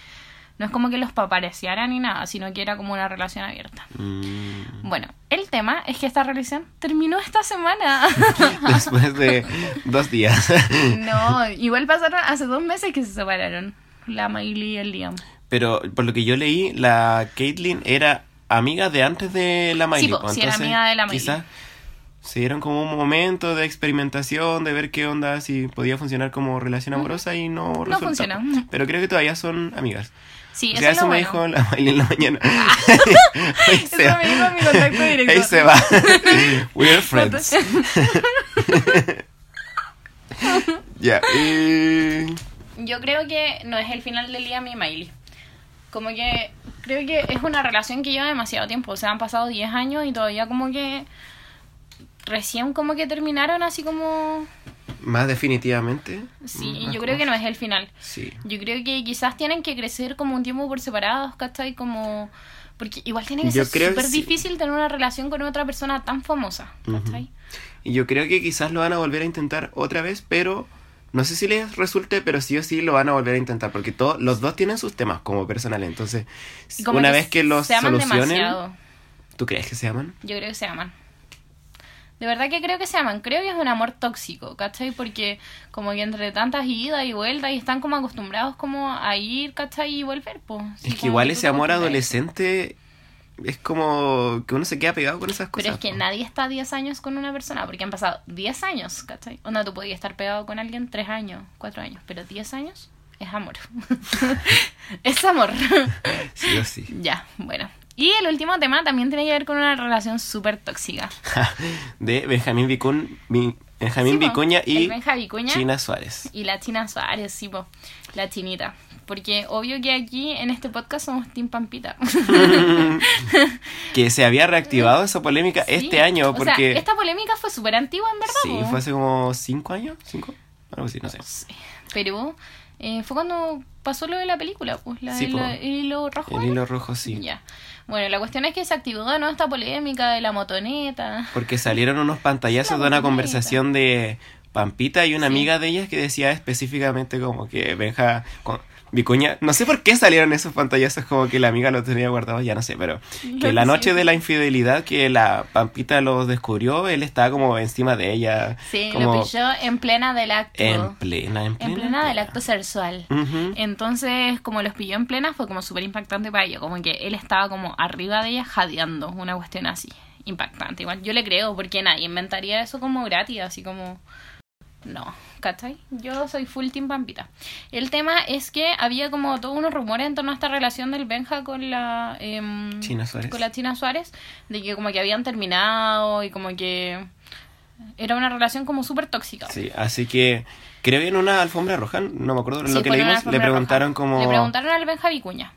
No es como que los papareciaran ni nada, sino que era como una relación abierta. Mm. Bueno, el tema es que esta relación terminó esta semana. Después de dos días. no, igual pasaron hace dos meses que se separaron. La Miley y el Liam. Pero por lo que yo leí, la Caitlyn era amiga de antes de la Miley. Sí, po, pues, sí, era amiga de la Miley. Quizás se dieron como un momento de experimentación, de ver qué onda, si podía funcionar como relación amorosa y no resultó. funcionó. Pero creo que todavía son amigas. Sí, O eso sea, es eso lo me bueno. dijo la Miley en la mañana. Ahí Eso me dijo mi contacto directo. Ahí se va. We're friends. Ya. y- Yo creo que no es el final de Liam y Miley. Como que creo que es una relación que lleva demasiado tiempo. O sea, han pasado 10 años y todavía como que recién como que terminaron así como Más definitivamente. Sí, más yo creo que como- no es el final. Sí. Yo creo que quizás tienen que crecer como un tiempo por separados, ¿cachai? Como... Porque igual tiene que Yo ser que súper sí. difícil tener una relación con otra persona tan famosa, ¿cachai? Y yo creo que quizás lo van a volver a intentar otra vez, pero no sé si les resulte, pero sí o sí lo van a volver a intentar, porque todos los dos tienen sus temas como personales. Entonces, como una vez que los se aman solucionen, demasiado. ¿tú crees que se aman? Yo creo que se aman. De verdad que creo que se aman. Creo que es un amor tóxico, ¿cachai? Porque como que entre tantas idas y vueltas y están como acostumbrados como a ir, ¿cachai? Y volver, pues. es que igual ese amor adolescente es como que uno se queda pegado con esas cosas. Pero es que nadie está 10 años con una persona, porque han pasado 10 años, ¿cachai? Onda, tú podías estar pegado con alguien 3 años, 4 años, pero 10 años es amor. es amor. Sí o sí. ya, bueno. Y el último tema también tiene que ver con una relación súper tóxica. De Benjamín, Vicun- Vi- Benjamín Sí, Vicuña y Benja Vicuña China Suárez. y la China Suárez, sí, po, la chinita. Porque obvio que aquí en este podcast somos Team Pampita. que se había reactivado esa polémica Sí. este año O sea, porque... esta polémica fue súper antigua, en verdad. Sí, po. fue hace como cinco años, cinco, algo así, no sé. Pero eh, fue cuando pasó lo de la película, pues, la Sí, del el hilo rojo. El hilo rojo, sí. Ya. Bueno, la cuestión es que se activó de nuevo esta polémica de la motoneta. Porque salieron unos pantallazos La de una conversación de Pampita y una Sí. amiga de ellas que decía específicamente como que Benja con Vicuña, no sé por qué salieron esos pantallazos como que la amiga lo tenía guardado, ya no sé, pero que la noche de la infidelidad que la Pampita los descubrió, él estaba como encima de ella. Sí, como lo pilló en plena del acto. en plena, en plena. en plena del acto sexual. Entonces, como los pilló en plena, fue como súper impactante para ella. Como que él estaba como arriba de ella jadeando, una cuestión así. Impactante. Igual yo le creo, porque nadie inventaría eso como gratis, así como. No, ¿cachai? Yo soy full team Pampita. El tema es que había como todos unos rumores en torno a esta relación del Benja con la. em, China Suárez. Con la China Suárez, de que como que habían terminado y como que. Era una relación como súper tóxica. Sí, así que creo que en una alfombra roja, no me acuerdo Sí, lo que leímos, le preguntaron roja. como, Le preguntaron al Benja Vicuña.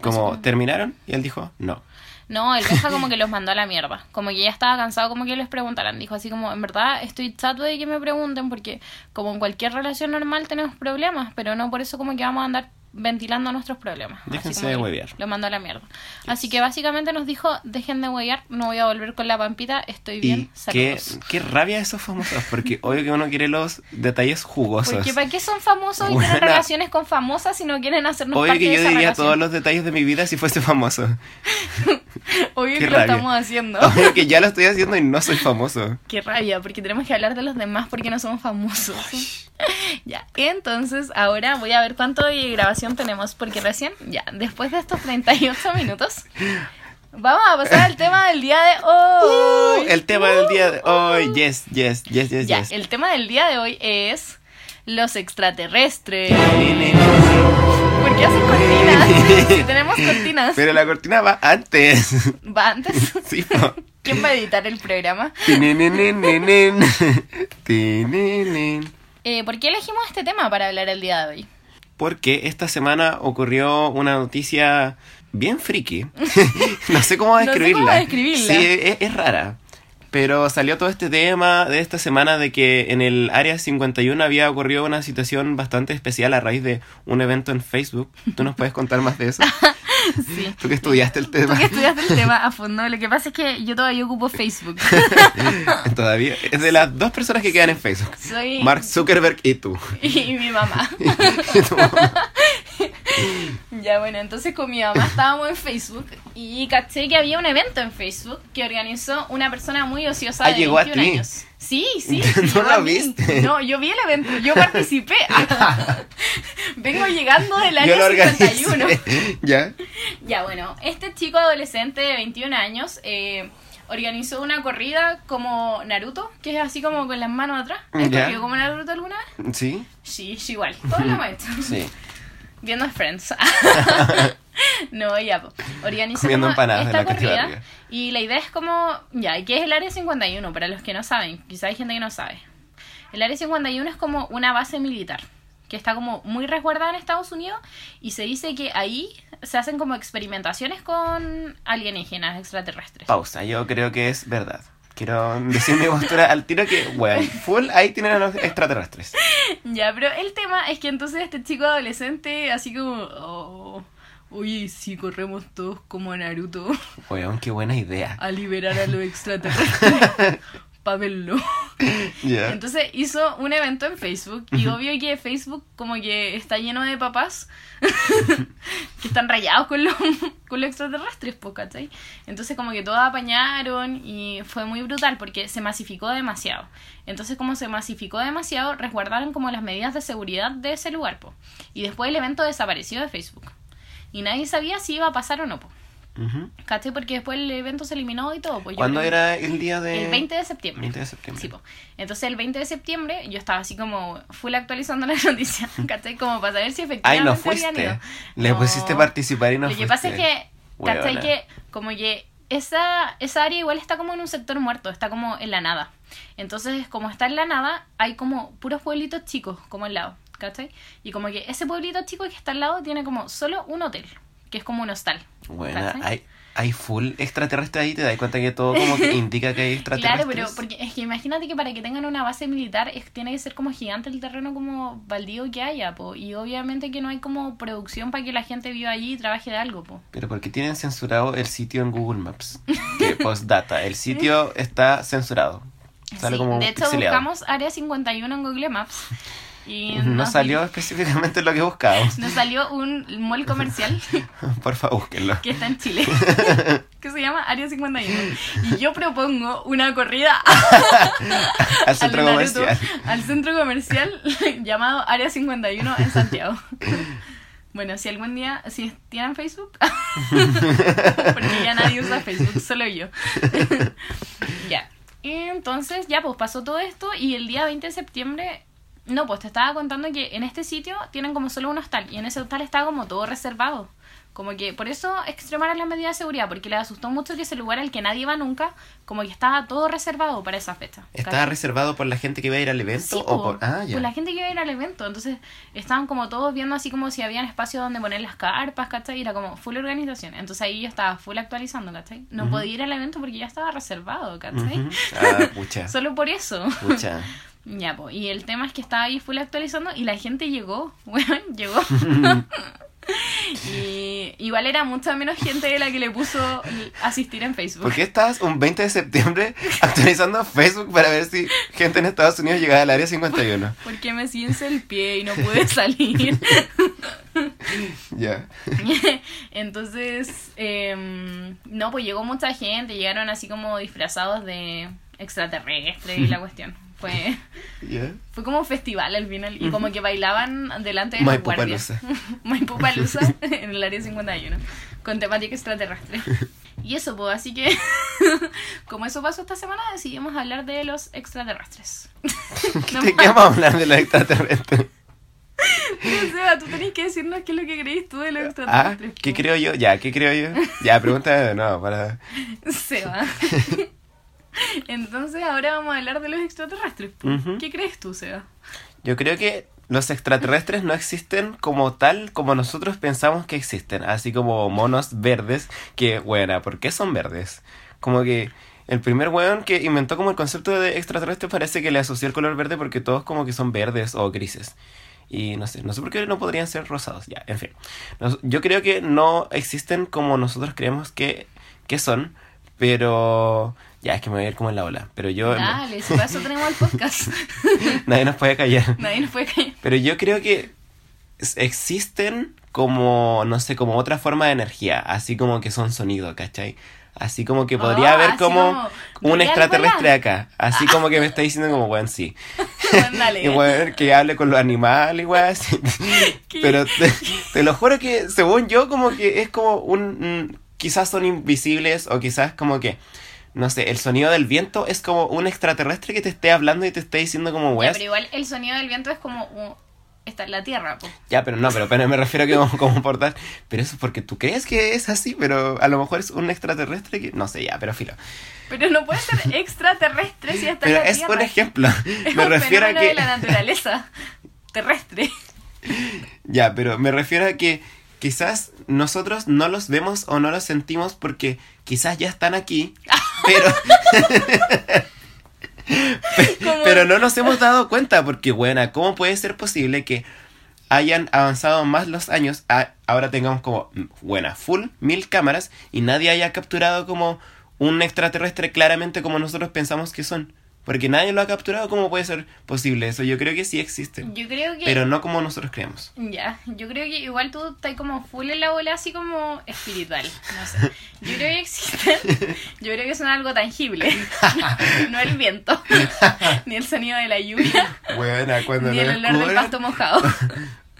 como ¿terminaron? Y él dijo, no. No, el Benja como que los mandó a la mierda. Como que ya estaba cansado como que les preguntaran. Dijo así como, en verdad estoy chato de que me pregunten porque como en cualquier relación normal tenemos problemas, pero no por eso como que vamos a andar ventilando nuestros problemas. Déjense de huevear. Lo mandó a la mierda. Así que básicamente nos dijo, dejen de huevear, no voy a volver con la pampita, estoy bien, Y qué, qué rabia esos famosos, porque obvio que uno quiere los detalles jugosos. Porque ¿para qué son famosos y tienen relaciones con famosas si no quieren hacernos Obvio parte que de yo esa diría relación? todos los detalles de mi vida si fuese famoso. Obvio Qué que lo rabia. estamos haciendo. Obvio que ya lo estoy haciendo y no soy famoso. Qué rabia, porque tenemos que hablar de los demás porque no somos famosos. ya, entonces ahora voy a ver cuánto de grabación tenemos, porque recién, ya, después de estos 38 minutos, vamos a pasar al tema del día de hoy. Uh, el tema del día de hoy, yes, yes, yes, yes, Ya, yes. el tema del día de hoy es los extraterrestres. ¿Por qué haces cortinas? si tenemos cortinas. Pero la cortina va antes. ¿Va antes? Sí, po. ¿Quién va a editar el programa? Eh, ¿Por qué elegimos este tema para hablar el día de hoy? Porque esta semana ocurrió una noticia bien friki. no sé cómo No sé describirla. cómo describirla. Sí, es, es rara. Pero salió todo este tema de esta semana de que en el Área 51 había ocurrido una situación bastante especial a raíz de un evento en Facebook. ¿Tú nos puedes contar más de eso? Sí. Tú que estudiaste el tema. Tú que estudiaste el tema a fondo, lo que pasa es que yo todavía ocupo Facebook. Todavía. Es de las dos personas que quedan en Facebook. Soy Mark Zuckerberg y tú. y mi mamá. Y tu mamá. Ya bueno, entonces con mi mamá estábamos en Facebook y caché que había un evento en Facebook que organizó una persona muy ociosa Ah, de llegó a 21 ti. años. Sí, sí. No llegó lo a mí. viste. No, yo vi el evento, yo participé. Vengo llegando del año Yo lo 51. organizé. ¿Ya? Ya, bueno, este chico adolescente de 21 años eh, organizó una corrida como Naruto, que es así como con las manos atrás. ¿Has Ya. corrido como Naruto alguna vez? ¿Sí? Sí, sí, igual. Todos lo hemos hecho. Sí. Viendo Friends. no, ya. Organizó Comiendo empanadas la corrida. Y la idea es como, ya, ¿y qué es el Área 51? Para los que no saben, quizá hay gente que no sabe. El Área 51 es como una base militar que está como muy resguardada en Estados Unidos y se dice que ahí se hacen como experimentaciones con alienígenas extraterrestres. Pausa, yo creo que es verdad. Quiero decir mi postura al tiro que, bueno, full, ahí tienen a los extraterrestres. Ya, pero el tema es que entonces este chico adolescente, así como, oh, oye, si corremos todos como Naruto Weón, qué buena idea. a liberar a los extraterrestres, pa' verlo. Ya. Entonces hizo un evento en Facebook y obvio que Facebook como que está lleno de papás que están rayados con los, con los extraterrestres, pues, ¿cachai? Entonces como que todos apañaron y fue muy brutal porque se masificó demasiado. Entonces como se masificó demasiado, resguardaron como las medidas de seguridad de ese lugar, pues. Y después el evento desapareció de Facebook. Y nadie sabía si iba a pasar o no, ¿Cachai? Porque después el evento se eliminó y todo. Pues yo ¿Cuándo creo- era el día de...? El 20 de septiembre. 20 de septiembre. Sí, po. Entonces el 20 de septiembre yo estaba así como full actualizando la noticia, ¿cachai? Como para saber si Ay, efectivamente no habían fuiste. ido. Le No. pusiste participar y no Lo que fuiste. pasa es que, ¿cachai? Que como que esa, esa área igual está como en un sector muerto, está como en la nada. Entonces, como está en la nada, hay como puros pueblitos chicos, como al lado, ¿cachai? Y como que ese pueblito chico que está al lado tiene como solo un hotel, que es como un hostal. Bueno, hay, hay full extraterrestre ahí, te das cuenta que todo como que indica que hay extraterrestres. Claro, pero porque es que imagínate que para que tengan una base militar es, tiene que ser como gigante el terreno como baldío que haya, po. Y obviamente que no hay como producción para que la gente viva allí y trabaje de algo, po. Pero porque tienen censurado el sitio en Google Maps. Que postdata, el sitio está censurado. Sale Sí, como de hecho, pixeleado. buscamos Área 51 en Google Maps y No salió específicamente lo que buscábamos. Nos salió un mall comercial Por favor, búsquenlo. que está en Chile, que se llama Área 51. Y yo propongo una corrida Al centro al Naruto, comercial. al centro comercial llamado Área 51 en Santiago. Bueno, si algún día, si tienen Facebook, porque ya nadie usa Facebook, solo yo. ya. Entonces, ya, pues pasó todo esto y el día 20 de septiembre, no, pues te estaba contando que en este sitio tienen como solo un hostal y en ese hostal está como todo reservado. Como que por eso extremaron las medidas de seguridad, porque les asustó mucho que ese lugar al que nadie va nunca, como que estaba todo reservado para esa fecha. ¿Estaba ¿cachai? reservado por la gente que iba a ir al evento? Sí, o po, por... Ah, ya. por la gente que iba a ir al evento. Entonces estaban como todos viendo así como si habían espacio donde poner las carpas, ¿cachai? Y era como full organización. Entonces ahí yo estaba full actualizando, ¿cachai? No podía ir al evento porque ya estaba reservado, ¿cachai? Ah, pucha. Solo por eso. Pucha. Ya, pues. Y el tema es que estaba ahí full actualizando y la gente llegó. Bueno, llegó. y igual era mucha menos gente de la que le puso asistir en Facebook. ¿Por qué estabas un 20 de septiembre actualizando Facebook para ver si gente en Estados Unidos llegaba al área 51? Porque me ciense el pie y no pude salir. Ya. Entonces, em, no, pues llegó mucha gente, llegaron así como disfrazados de extraterrestres y la cuestión. Fue, fue como un festival al final y como que bailaban delante de los guardias. Maipú Palusa en el área 51 con temática extraterrestre. Y eso, pues, así que como eso pasó esta semana, decidimos hablar de los extraterrestres. No ¿De qué vamos a hablar de los extraterrestres? O sea, tú tenés que decirnos qué es lo que crees tú de los Ah, extraterrestres. ¿qué po. creo yo? Ya, ¿qué creo yo? Ya, pregúntame de nuevo para... Se va. Entonces ahora vamos a hablar de los extraterrestres. ¿Qué crees tú, Seba? Yo creo que los extraterrestres no existen como tal como nosotros pensamos que existen. Así como monos verdes que, bueno, ¿por qué son verdes? Como que el primer weón que inventó como el concepto de extraterrestre parece que le asoció el color verde porque todos como que son verdes o grises. Y no sé, no sé por qué no podrían ser rosados. Ya, en fin. Nos- yo creo que no existen como nosotros creemos que, que son, pero... Ya, es que me voy a ir como en la ola. Pero yo... Dale, si para eso tenemos el podcast. Nadie nos puede callar. Nadie nos puede callar. Pero yo creo que existen como, no sé, como otra forma de energía, así como que son sonido, ¿cachai? Así como que podría Oh, haber como como, un extraterrestre acá, así como que me está diciendo como, bueno, sí. Y bueno, que hable con los animales, así. ¿Qué? Pero te, te lo juro que, según yo, como que es como un... mm, quizás son invisibles o quizás como que... No sé, el sonido del viento es como un extraterrestre que te esté hablando y te esté diciendo como, weas. pero igual el sonido del viento es como está en la tierra, po. Ya, pero no, pero, pero me refiero a que como, como portal. Pero eso es porque tú crees que es así, pero a lo mejor es un extraterrestre que. No sé, ya, pero filo. Pero no puede ser extraterrestre si está Pero en la es tierra. un ejemplo. Es Me un refiero a que. de la naturaleza terrestre. Ya, pero me refiero a que quizás nosotros no los vemos o no los sentimos porque quizás ya están aquí, pero Pero no nos hemos dado cuenta porque, buena, ¿cómo puede ser posible que hayan avanzado más los años, a- ahora tengamos como, buena, full, mil cámaras y nadie haya capturado como un extraterrestre claramente como nosotros pensamos que son? Porque nadie lo ha capturado, ¿cómo puede ser posible eso? Yo creo que sí existe, Yo creo que... pero no como nosotros creemos. Ya, yo creo que igual tú estás como full en la bola así como espiritual, no sé. Yo creo que existen, yo creo que son algo tangible, no el viento, ni el sonido de la lluvia, Buena, cuando ni el olor del pasto mojado.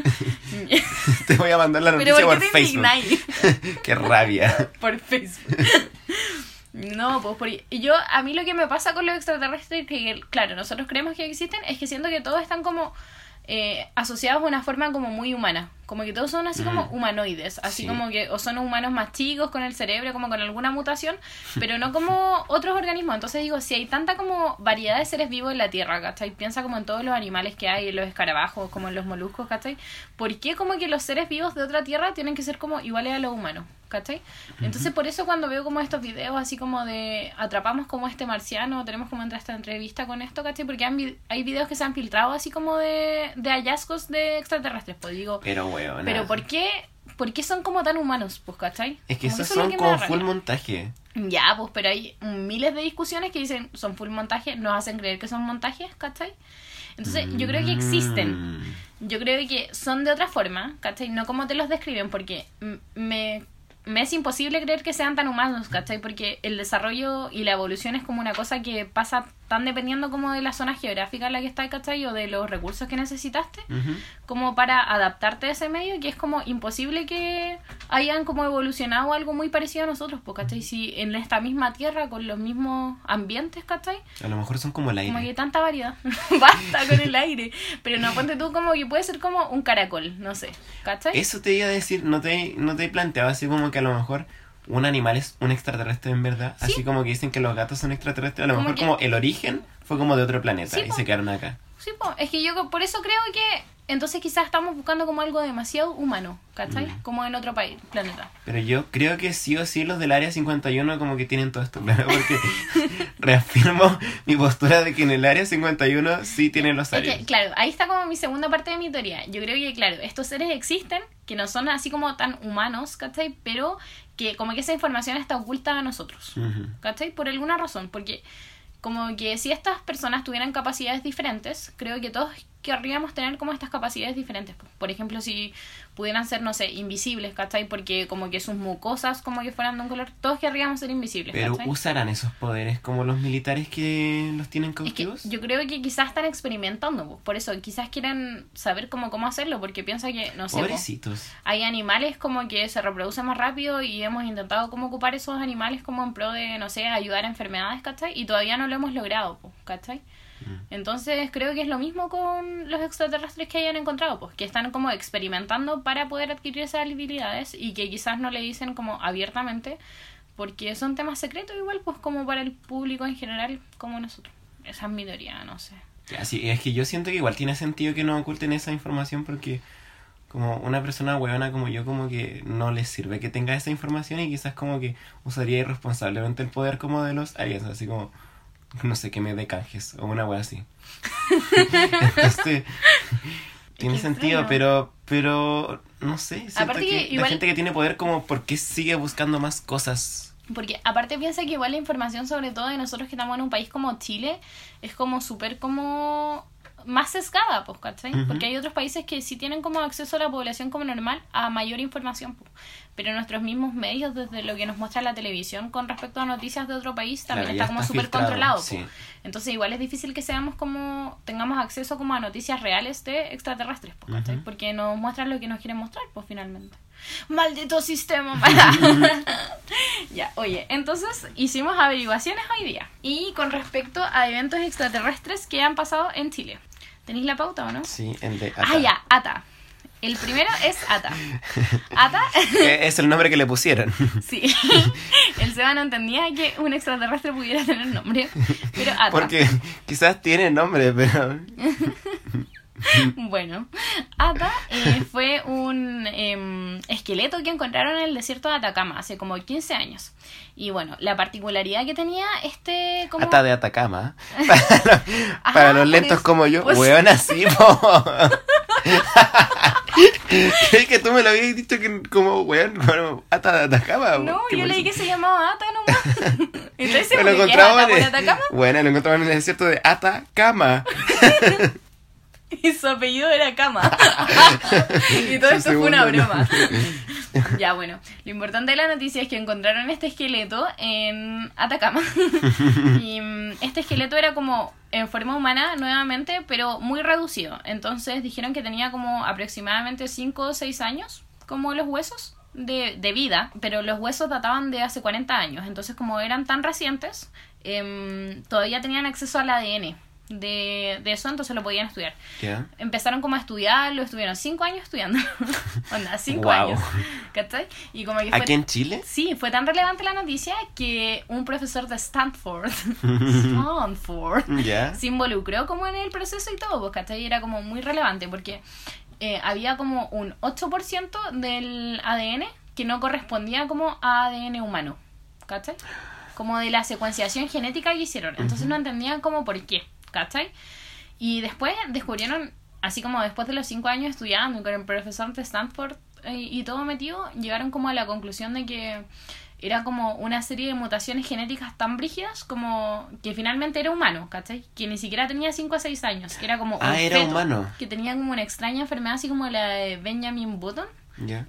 te voy a mandar la Pero noticia ¿por por, te Facebook. Qué rabia. Por Facebook. No, pues por... y yo, a mí lo que me pasa con los extraterrestres, que claro, nosotros creemos que existen, es que siento que todos están como eh, asociados de una forma como muy humana. Como que todos son así como humanoides, así Sí. como que o son humanos más chicos con el cerebro, como con alguna mutación, pero no como otros organismos. Entonces digo, si hay tanta como variedad de seres vivos en la Tierra, ¿cachai? Piensa como en todos los animales que hay, en los escarabajos, como en los moluscos, ¿cachai? ¿Por qué como que los seres vivos de otra Tierra tienen que ser como iguales a los humanos? ¿Cachai? Entonces por eso cuando veo como estos videos así como de atrapamos como este marciano, tenemos como entrar esta entrevista con esto, ¿cachai? Porque han hay videos que se han filtrado así como de, de hallazgos de extraterrestres, pues digo, Pero, weón. pero ¿por qué, ¿por qué son como tan humanos, pues, cachai? Es que Como esos es son que como full montaje. Ya, pues, pero hay miles de discusiones que dicen son full montaje, nos hacen creer que son montajes, ¿cachai? Entonces, yo creo que existen. Mm. Yo creo que son de otra forma, ¿cachai? No como te los describen, porque me, me es imposible creer que sean tan humanos, ¿cachai? Porque el desarrollo y la evolución es como una cosa que pasa tan dependiendo como de la zona geográfica en la que estás, ¿cachai? O de los recursos que necesitaste, como para adaptarte a ese medio, que es como imposible que hayan como evolucionado algo muy parecido a nosotros, pues, ¿cachai? Si en esta misma tierra, con los mismos ambientes, ¿cachai? A lo mejor son como el aire. Como que tanta variedad. Basta con el aire. Pero no, ponte tú como que puede ser como un caracol, no sé. ¿Cachai? Eso te iba a decir, no te, no te he planteado así como que a lo mejor un animal es un extraterrestre en verdad. Sí. Así como que dicen que los gatos son extraterrestres. A lo Como mejor que- como el origen fue como de otro planeta Sí, y po. se quedaron acá. Sí, po. es que yo por eso creo que entonces quizás estamos buscando como algo demasiado humano, ¿cachai? Mm. Como en otro país, planeta. Pero yo creo que sí o sí los del área 51 como que tienen todo esto claro. Porque reafirmo mi postura de que en el área 51 sí tienen los Es aliens. que, claro, ahí está como mi segunda parte de mi teoría. Yo creo que, claro, estos seres existen, que no son así como tan humanos, ¿cachai? Pero que como que esa información está oculta a nosotros. ¿Cachai? Por alguna razón, porque como que si estas personas tuvieran capacidades diferentes, creo que todos querríamos tener como estas capacidades diferentes. po. Por ejemplo, si pudieran ser, no sé, invisibles, ¿cachai? Porque como que sus mucosas como que fueran de un color, todos querríamos ser invisibles, Pero ¿cachai? usarán esos poderes como los militares que los tienen Es que cautivos. yo creo que quizás están experimentando, po. por eso quizás quieren saber cómo, cómo hacerlo, porque piensa que, no sé, Pobrecitos. hay animales como que se reproducen más rápido y hemos intentado como ocupar esos animales como en pro de, no sé, ayudar a enfermedades, ¿cachai? Y todavía no lo hemos logrado, ¿cachai? Mm. Entonces creo que es lo mismo con los extraterrestres que hayan encontrado, pues que están como experimentando para poder adquirir esas habilidades y que quizás no le dicen como abiertamente porque son temas secretos igual pues como para el público en general como nosotros. Esa es mi teoría, no sé. Así, es que yo siento que igual tiene sentido que no oculten esa información porque como una persona huevona como yo como que no les sirve que tenga esa información y quizás como que usaría irresponsablemente el poder como de los aliens, así como no sé, que me dé canjes o una wea así. Entonces, tiene Qué sentido, pero pero no sé, Aparte que, que la gente que tiene poder como por qué sigue buscando más cosas. Porque aparte piensa que igual la información, sobre todo de nosotros que estamos en un país como Chile, es como súper como más sesgada, pues, ¿cachai? Ujú. Porque hay otros países que sí tienen como acceso a la población como normal a mayor información, pues. Pero nuestros mismos medios, desde lo que nos muestra la televisión con respecto a noticias de otro país, también Claro, está como súper controlado, pues. sí. Entonces igual es difícil que seamos como, tengamos acceso como a noticias reales de extraterrestres, pues, ¿cachai? Ujú. Porque nos muestran lo que nos quieren mostrar, pues, finalmente. Maldito sistema. ya, oye, entonces hicimos averiguaciones hoy día. Y con respecto a eventos extraterrestres que han pasado en Chile. ¿Tenéis la pauta o no? Sí, el de Ah, Ata. ya, ATA. El primero es ATA. ATA, Eh, Es el nombre que le pusieron. sí. El Seba no entendía que un extraterrestre pudiera tener nombre. Pero ATA. Porque quizás tiene nombre, pero bueno, Ata eh, fue un em, esqueleto que encontraron en el desierto de Atacama hace como 15 años. Y bueno, la particularidad que tenía este como... Ata de Atacama. Para, para los lentos pues, como yo, pues- weón, así. Creí que tú me lo habías dicho que como, weón, bueno, Ata de Atacama. No, ¿Qué yo leí que se llamaba Ata nomás. Entonces, Me lo ¿por qué es encontraba Ata por en Atacama? Bueno, lo encontraba en el desierto de Atacama. Y su apellido era Cama. y todo esto fue una broma. ya, bueno. Lo importante de la noticia es que encontraron este esqueleto en Atacama. y mm, este esqueleto era como en forma humana nuevamente, pero muy reducido. Entonces dijeron que tenía como aproximadamente 5 o 6 años, como los huesos. De, de vida, pero los huesos databan de hace 40 años, entonces como eran tan recientes, em, todavía tenían acceso al ADN de, de eso, entonces lo podían estudiar empezaron como a estudiarlo, estuvieron cinco años estudiando. Onda, cinco Guau. años. ¿Cachai? Y como que fue, ¿Aquí en Chile? Sí, fue tan relevante la noticia que un profesor de Stanford, Stanford, ¿Ya? se involucró como en el proceso y todo, pues, ¿cachai? Y era como muy relevante porque eh, había como un 8% del ADN que no correspondía como a ADN humano, ¿cachai? Como de la secuenciación genética que hicieron. Entonces no entendían como por qué, ¿cachai? Y después descubrieron, así como después de los cinco años estudiando y con el profesor de Stanford eh, y todo metido, llegaron como a la conclusión de que era como una serie de mutaciones genéticas tan brígidas como que finalmente era humano, ¿cachai? Que ni siquiera tenía 5 a 6 años, que era como Ah, un era humano. que tenía como una extraña enfermedad así como la de Benjamin Button,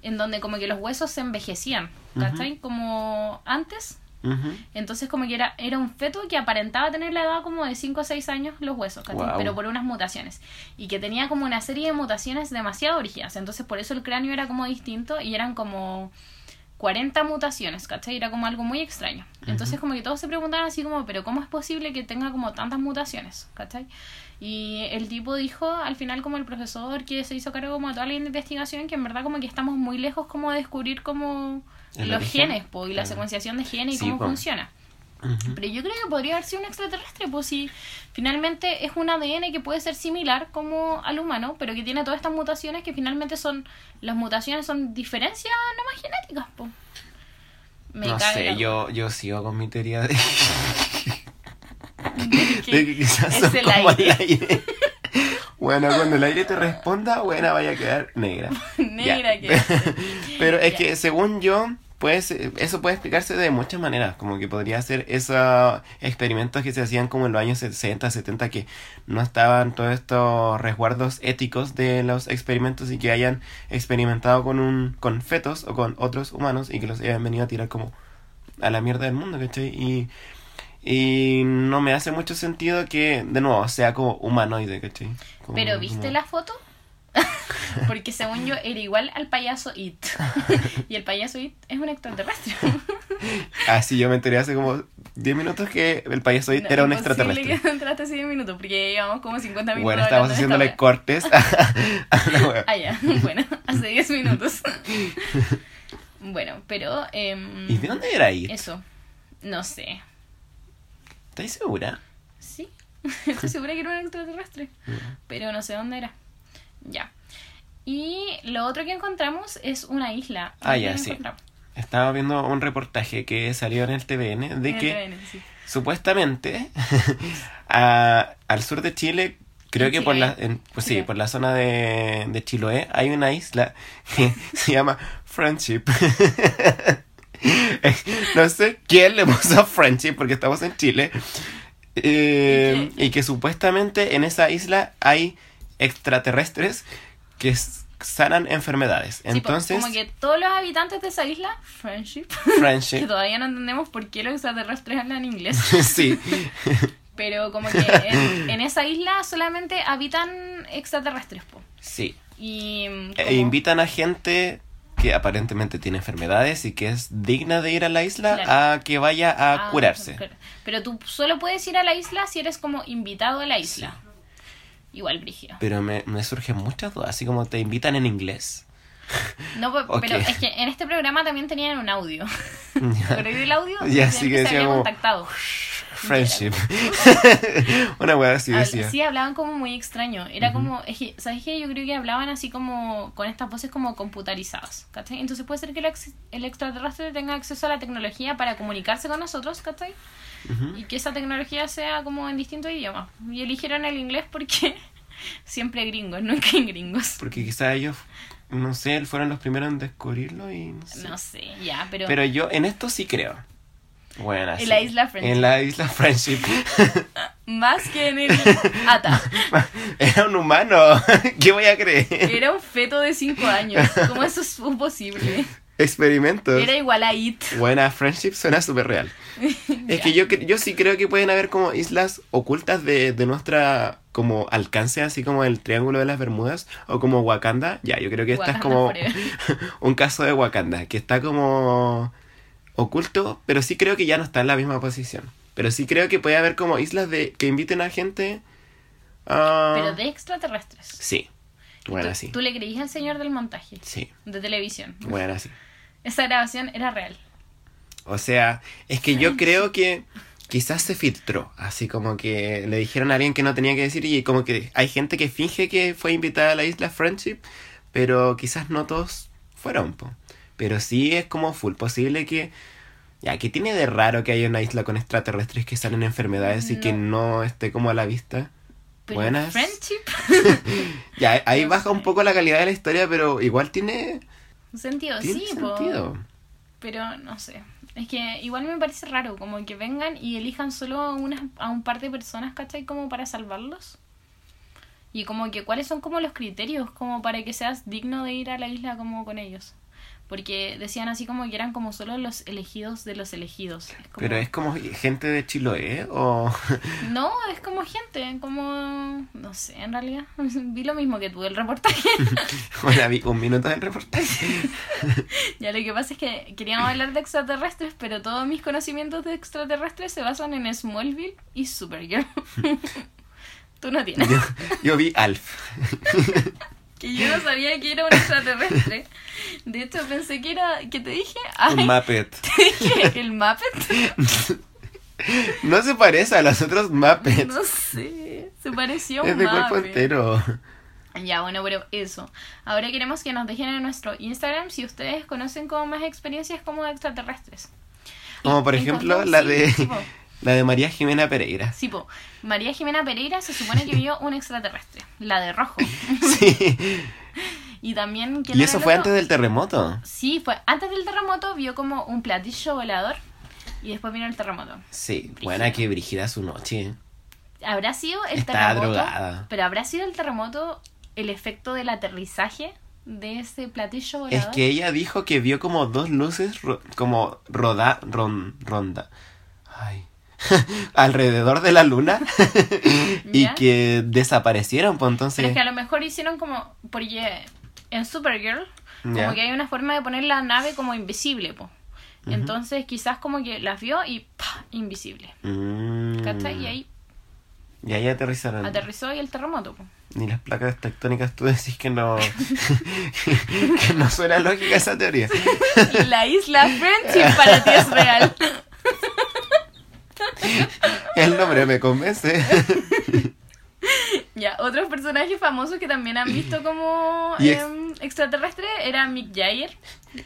en donde como que los huesos se envejecían, ¿cachai? Como antes. Entonces como que era, era un feto que aparentaba tener la edad como de 5 o 6 años los huesos. Guau. Pero por unas mutaciones. Y que tenía como una serie de mutaciones demasiado rígidas. Entonces por eso el cráneo era como distinto y eran como 40 mutaciones, ¿cachai? Era como algo muy extraño. Entonces como que todos se preguntaban así como, pero ¿cómo es posible que tenga como tantas mutaciones? ¿cachai? Y el tipo dijo al final como el profesor que se hizo cargo como de toda la investigación que en verdad como que estamos muy lejos como de descubrir como ¿El los origen? genes po, y la secuenciación de genes y Sí, cómo po. funciona. Pero yo creo que podría haber sido un extraterrestre, pues si finalmente es un ADN que puede ser similar como al humano, pero que tiene todas estas mutaciones que finalmente son, las mutaciones son diferencias nomás genéticas, pues. Me no sé, la- yo, yo sigo con mi teoría de, que de que quizás es son el como aire. el aire. Bueno, cuando el aire te responda, buena, vaya a quedar negra. Negra que Pero es Ya. que según yo, pues, eso puede explicarse de muchas maneras. Como que podría ser esos experimentos que se hacían como en los años 60, 70, que no estaban todos estos resguardos éticos de los experimentos y que hayan experimentado con un con fetos o con otros humanos y que los hayan venido a tirar como a la mierda del mundo, ¿cachai? Y, y no me hace mucho sentido que, de nuevo, sea como humanoide, ¿cachai? Como- Pero ¿viste como- la foto? Porque según yo era igual al payaso It. y el payaso It es un extraterrestre. Ah, sí, yo me enteré hace como 10 minutos que el payaso No, era un extraterrestre. que entraste así 10 minutos, porque llevamos como 50 minutos. Bueno, estábamos esta haciéndole wea. cortes a, a la wea. Ah, ya. Bueno, hace 10 minutos. bueno, pero... em, ¿Y de dónde era ahí? Eso. No sé. ¿Estás segura? Sí. Estoy segura que era un extraterrestre. Pero no sé dónde era. Ya. Y lo otro que encontramos es una isla. Ah, ¿Dónde ya, sí. Estaba viendo un reportaje que salió en el TVN de En que TVN, sí. supuestamente a- al sur de Chile, creo En que por la, en- pues sí, por la zona de, de Chiloé hay una isla que se llama Friendship. no sé quién le puso Friendship porque estamos en Chile. Eh, y que supuestamente en esa isla hay extraterrestres que sanan enfermedades. Sí, Entonces, como que todos los habitantes de esa isla, friendship, que todavía no entendemos por qué los extraterrestres hablan inglés, sí. pero como que en, en esa isla solamente habitan extraterrestres, po. Sí. Y mm, E invitan a gente que aparentemente tiene enfermedades y que es digna de ir a la isla Claro. a que vaya a Ah, curarse. Pero tú solo puedes ir a la isla si eres como invitado a la isla. Igual, Brígido. Pero me, me surgen muchas dudas, así como te invitan en inglés. No, pe- Ok. pero es que en este programa también tenían un audio. ¿Pero del audio? Decían sí que se había como- contactado. friendship. Una wea así decía. Sí, hablaban como muy extraño. Era Ujú. como, es que, ¿sabes qué? Yo creo que hablaban así como con estas voces como computarizadas, ¿cachai? Entonces puede ser que el, ex- el extraterrestre tenga acceso a la tecnología para comunicarse con nosotros, ¿cachai? Ujú. Y que esa tecnología sea como en distintos idiomas. Y eligieron el inglés porque siempre gringos, nunca gringos. Porque quizás ellos, no sé, fueron los primeros en descubrirlo y no sé. No sé, ya, pero... Pero yo en esto sí creo. Bueno, En sí. la isla Friendship. En la isla Friendship. Más que en el ATA. Era un humano. ¿Qué voy a creer? Era un feto de 5 años. ¿Cómo eso es posible? Experimentos. Era igual a It. Buena friendship suena súper real. Es que yo, yo sí creo que pueden haber como islas ocultas de, de nuestra como alcance, así como el Triángulo de las Bermudas o como Wakanda. Ya, yo creo que esta es como un caso de Wakanda, que está como oculto, pero sí creo que ya no está en la misma posición. Pero sí creo que puede haber como islas de que inviten a gente a... Pero de extraterrestres. Sí, bueno, ¿Tú, sí. tú le creías al señor del montaje Sí, de televisión. bueno, sí. Esa grabación era real. O sea, es que yo creo que quizás se filtró, así como que le dijeron a alguien que no tenía que decir y como que hay gente que finge que fue invitada a la isla Friendship, pero quizás no todos fueron, po. Pero sí es como full posible que... Ya, que tiene de raro que haya una isla con extraterrestres que salen enfermedades y que no esté como a la vista? Pero Buenas. friendship. Ya, ahí No baja sé. un poco la calidad de la historia, pero igual tiene, Un sentido, tiene sí, po. sentido. Pero no sé. Es que igual me parece raro, como que vengan y elijan solo a, unas, a un par de personas, ¿cachai? Como para salvarlos. Y como que cuáles son como los criterios como para que seas digno de ir a la isla como con ellos. Porque decían así como que eran como solo los elegidos de los elegidos. Es como- Pero es como gente de Chiloé o... No, es como gente, como... No sé, en realidad. Vi lo mismo que tú, el reportaje. Bueno, vi un minuto del reportaje. ya lo que pasa es que queríamos hablar de extraterrestres, pero todos mis conocimientos de extraterrestres se basan en Smallville y Supergirl. tú no tienes. Yo, yo vi Alf. Que yo no sabía que era un extraterrestre. De hecho, pensé que era... ¿Qué te dije? Ay, Un Muppet. te dije el Muppet. No se parece a los otros Muppets. No sé, se pareció a un es de cuerpo Muppet. entero. Ya, bueno, pero eso. Ahora queremos que nos dejen en nuestro Instagram si ustedes conocen como más experiencias como de extraterrestres. Como por ejemplo la de. La de María Jimena Pereira. Sí, po. María Jimena Pereira se supone que vio un extraterrestre, la de rojo. Sí. Y también... ¿quién Y eso fue antes del terremoto. Sí, fue antes del terremoto, vio como un platillo volador y después vino el terremoto. Sí, buena que brigida su noche. ¿Habrá sido el Estaba terremoto? drogada. Pero ¿habrá sido el terremoto el efecto del aterrizaje de ese platillo volador? Es que ella dijo que vio como dos luces ro- como roda, ron, ronda. Ay. alrededor de la luna y que desaparecieron, pues Pero entonces es que a lo mejor hicieron como. Porque en Supergirl, como que hay una forma de poner la nave como invisible, po. Entonces quizás como que las vio y ¡pah! invisible. Mm. ¿Cachai? Y ahí Y ahí aterrizaron. aterrizó y el terremoto, po. Ni las placas tectónicas tú decís que no que no suena lógica esa teoría. La isla Friendship para ti es real. El nombre me convence. ya, otros personajes famosos que también han visto como Y ex- em, extraterrestre era Mick Jagger.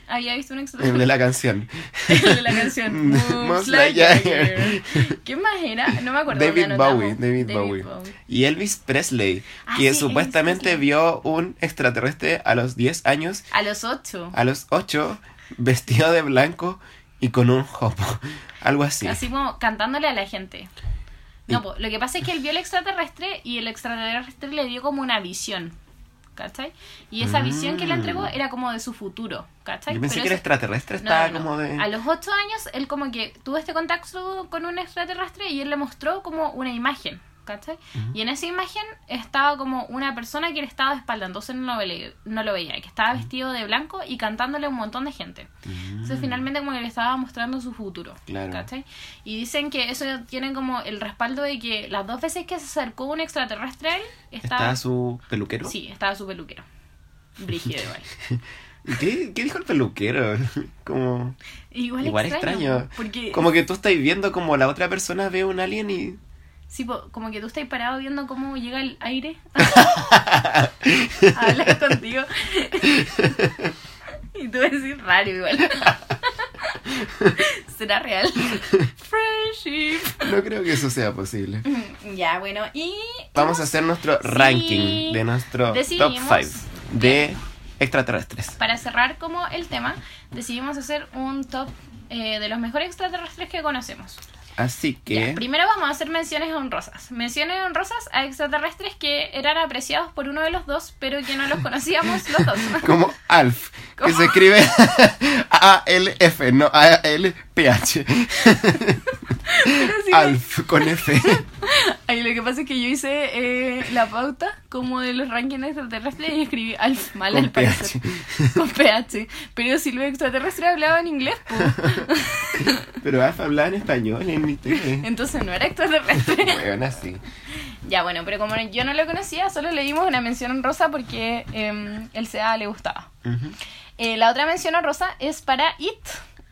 Había visto un El extraterrestre. de la canción. El de la canción Buzz Lightyear. ¿Qué más era? No me acuerdo. David. Bowie, David, Bowie. Y Elvis Presley, Ah, que sí, supuestamente Elvis vio un extraterrestre a los 10 años, A los ocho. a los 8, vestido de blanco y con un jopo. Algo así. Así como cantándole a la gente. No, po, lo que pasa es que él vio el extraterrestre y el extraterrestre le dio como una visión. ¿Cachai? Y esa visión que le entregó Mm. era como de su futuro. ¿Cachai? Yo pensé Pero que el extraterrestre estaba no, no. como de... A los ocho años, él como que tuvo este contacto con un extraterrestre y él le mostró como una imagen, ¿cachai? Y en esa imagen estaba como una persona que le estaba de espalda, entonces no lo, veía, no lo veía, que estaba vestido de blanco y cantándole a un montón de gente. Entonces finalmente como que le estaba mostrando su futuro. Claro. ¿cachai? Y dicen que eso tiene como el respaldo de que las dos veces que se acercó un extraterrestre a él, estaba... ¿Estaba su peluquero? Sí, estaba su peluquero. Brígido igual. ¿Y ¿Qué, qué dijo el peluquero? Como... Igual, Igual extraño. extraño. Porque, Como que tú estás viendo como la otra persona ve un alien y... sí, como que tú estás parado viendo cómo llega el aire a hablar contigo. y tú decís raro igual. ¿Será real? Friendship. No creo que eso sea posible. Ya, bueno, y... Vamos a hacer nuestro Sí. ranking de nuestro top Decidimos 5 de extraterrestres. Para cerrar como el tema, decidimos hacer un top eh, de los mejores extraterrestres que conocemos. Así Ya, que... primero vamos a hacer menciones honrosas. Menciones honrosas a extraterrestres que eran apreciados por uno de los dos, pero que no los conocíamos los dos. Como Alf, que se escribe A-L-F, no Sí, Alf con F. Ay, lo que pasa es que yo hice eh, la pauta como de los rankings extraterrestres y escribí Alf mal Con al parecer. Con PH. Pero si los extraterrestres hablaban inglés, pues, Pero Alf hablaba en español en mi tele. entonces no era extraterrestre. Bueno, así. Ya, bueno, pero como yo no lo conocía, solo le dimos una mención honrosa porque eh, el SEA le gustaba. Eh, la otra mención honrosa es para It,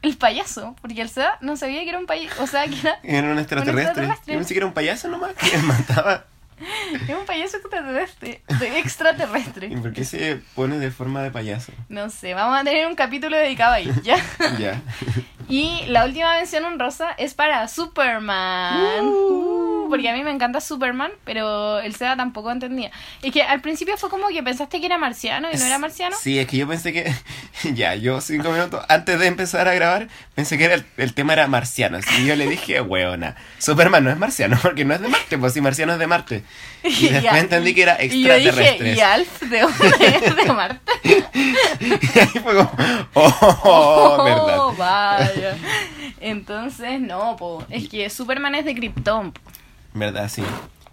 el payaso, porque el SEA no sabía que era un payaso, o sea, que era, Era un extraterrestre. extraterrestre. Yo pensé que era un payaso nomás que mataba. era un payaso extraterrestre, de extraterrestre. ¿Y por qué se pone de forma de payaso? No sé, vamos a tener un capítulo dedicado a It, ¿ya? Ya. Y la última mención honrosa es para Superman. Uh, porque a mí me encanta Superman, pero el SEA tampoco entendía. Es que al principio fue como que pensaste que era marciano y no era marciano. Sí, es que yo pensé que. Ya, yo cinco minutos antes de empezar a grabar, pensé que era el, el tema era marcianos. Y yo le dije, weona, Superman no es marciano, porque no es de Marte, pues si marciano es de Marte. Y después entendí que era Y yo dije, extraterrestres. ¿y Alf de? ¿De Marte? Y ahí fue como, oh, verdad. vaya. Entonces, no, po. Es que Superman es de Krypton. po. Verdad, sí.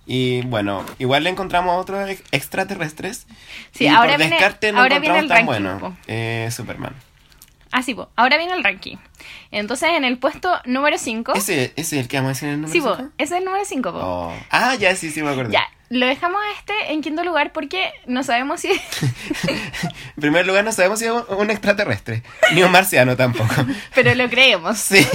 Y bueno, igual le encontramos otros ex- extraterrestres. Sí, y ahora por viene- descarte no ahora viene el tan ranking, bueno. Eh, Superman. Ah, sí, po. Ahora viene el ranking. Entonces, en el puesto número 5. ¿Ese, ese es el que vamos a decir en el número Sí, po. cinco? Ese es el número 5, po. Oh. Ah, ya, sí, sí, me acuerdo. Ya, lo dejamos a este en quinto lugar porque no sabemos si... En primer lugar, no sabemos si es un extraterrestre, ni un marciano tampoco. pero lo creemos. Sí,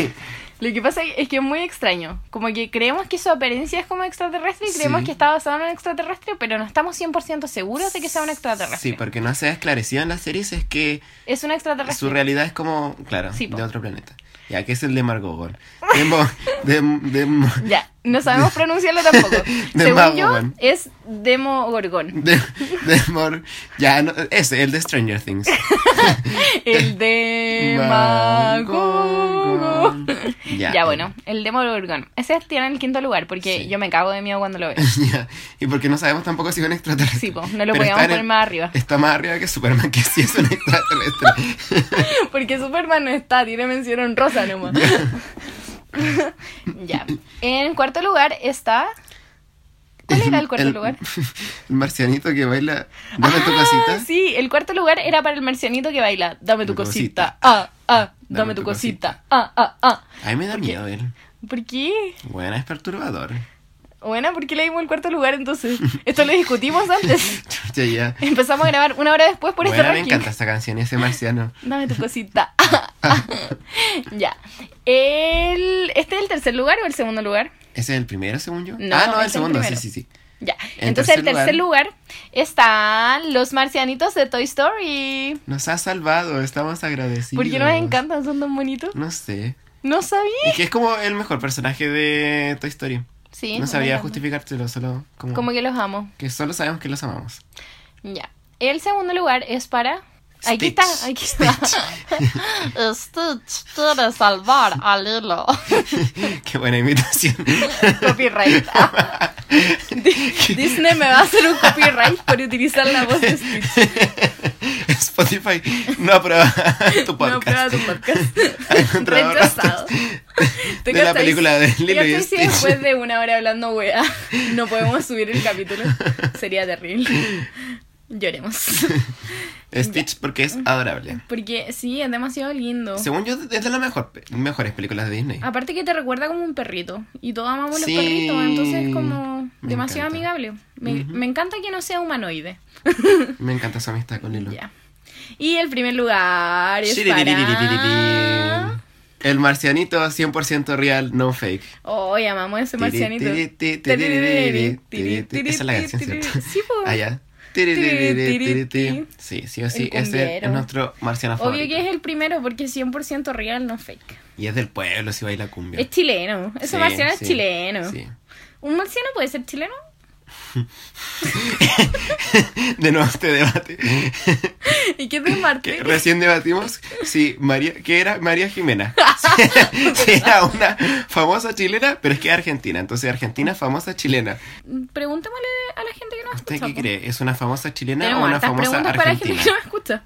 Lo que pasa es que es muy extraño. Como que creemos que su apariencia es como extraterrestre y creemos Sí. que está basado en un extraterrestre, pero no estamos 100% seguros de que sea un extraterrestre. sí, porque no se ha esclarecido en las series es que Es un extraterrestre. su realidad es como, claro, Sí, de otro planeta. Ya, que es el de Margogon. De, Mo- de, de, Ya, no sabemos pronunciarlo tampoco. Según yo, man. es Demogorgon. de, de Mor- ya, no, ese, el de Stranger Things. El Demogorgon. Ya, Ya, bueno, el Demogorgon. Ese tiene el quinto lugar porque Sí. yo me cago de miedo cuando lo veo. Ya, Y porque no sabemos tampoco si es un extraterrestre. Sí, no lo podíamos está en poner el- más arriba. Está más arriba que Superman, que sí es un extraterrestre. Porque Superman no está, tiene mención honrosa nomás. ya. En cuarto lugar está. ¿Cuál era el cuarto lugar? El marcianito que baila. Dame tu Ah, cosita. Sí, el cuarto lugar era para el marcianito que baila. Dame tu Tu cosita. cosita. Ah, ah, dame, tu, tu cosita. Ah, ah, ah. A mí me da miedo él. ¿Por qué? Bueno, es perturbador. Bueno, ¿por qué le dimos el cuarto lugar entonces? Esto lo discutimos antes. Chucha, ya. Empezamos a grabar una hora después por este Bueno, me ranking. encanta esta canción, ese marciano. Dame tu cosita. ya. El... ¿Este es el tercer lugar o el segundo lugar? ¿Ese es el primero, según yo? No, ah, no, el el segundo, sí, sí, sí. Ya. En Entonces, el tercer lugar, están los marcianitos de Toy Story. Nos ha salvado, estamos agradecidos. ¿Por qué nos encantan? Son tan bonitos. No sé. No sabía. Y que es como el mejor personaje de Toy Story. Sí. no encanta. justificártelo, solo como, Como que los amo. que solo sabemos que los amamos. Ya. El segundo lugar es para. Aquí Stitch. está, aquí está. Stitch quiere salvar a Lilo. Qué buena imitación. Copyright. Di- Disney me va a hacer un copyright por utilizar la voz de Stitch. Spotify no aprueba tu No podcast. prueba tu podcast. Rechazado. ¿Te de la película de Lilo y ¿Te cachai si Stitch. después de una hora hablando wea no podemos subir el capítulo? Sería terrible. Lloremos. Stitch porque es adorable. Porque sí, es demasiado lindo. Según yo, es de las mejor, mejores películas de Disney. Aparte que te recuerda como un perrito. Y todos amamos Sí. los perritos, entonces es como demasiado encanta. amigable. Me, Ujú. me encanta que no sea humanoide. Me encanta su amistad con Lilo. Ya. Y el primer lugar es para... El marcianito 100% real, no fake. Oh, amamos ese marcianito. Esa es la canción, ¿cierto? Sí, po. Ah, ya. Sí, sí o sí, ese es nuestro marciano Obvio favorito. que es el primero porque es 100% real, no fake. Y es del pueblo, si baila cumbia. Es chileno. Ese Sí, marciano sí, es chileno. Sí. ¿Un marciano puede ser chileno? De nuevo este debate. ¿Y qué es de Marte? que recién debatimos si María, que era María Jimena. Si era una famosa chilena, pero es que es argentina. Entonces, Argentina famosa chilena. Preguntémosle a la gente que nos ¿Usted escucha. qué po. cree? ¿Es una famosa chilena Tenemos o una famosa preguntas para la gente argentina? que nos escucha.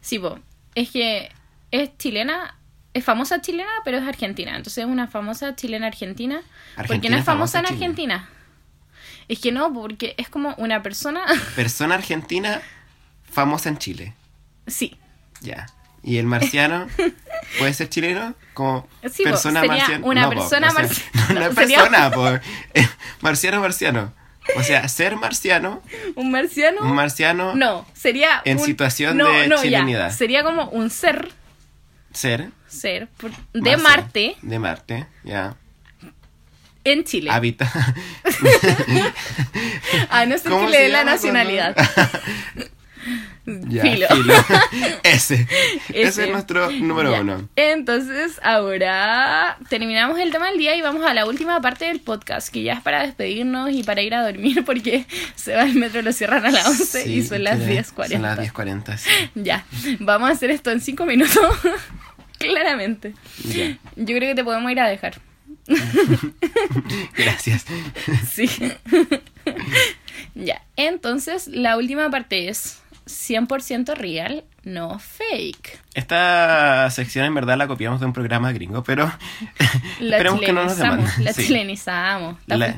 Sí, po. Es que es chilena, es famosa chilena, pero es argentina. Entonces es una famosa chilena argentina. porque Argentina no es famosa en famosa. Argentina. Es que no, porque es como una persona. Persona argentina famosa en Chile. sí. Ya. ¿Y el marciano puede ser chileno? Como Sí, persona sería marciana. una No, po, persona o sea, marci- No, no no, es sería- persona, po. Eh, Marciano, marciano. O sea, ser marciano, Un marciano. un marciano, no, sería. En un- situación no, de no, ya. chilenidad. Sería como un ser. ser. Ser. por- de. Marte De Marte, ya. En Chile. Habita. A no ser que ¿Cómo le dé la nacionalidad. Ya, Filo. Ese. Ese Ese. es nuestro número Ya. uno. Entonces, ahora terminamos el tema del día y vamos a la última parte del podcast, que ya es para despedirnos y para ir a dormir, porque se va el metro, lo cierran a las 11 y son las Chile, 10.40. Son las 10.40, sí. Ya, vamos a hacer esto en 5 minutos, claramente. Ya. Yo creo que te podemos ir a dejar. Gracias. Sí. ya, entonces la última parte es 100% real, no fake. Esta sección en verdad la copiamos de un programa gringo, pero La esperemos que no nos demanden. la Sí. chilenizamos, La-.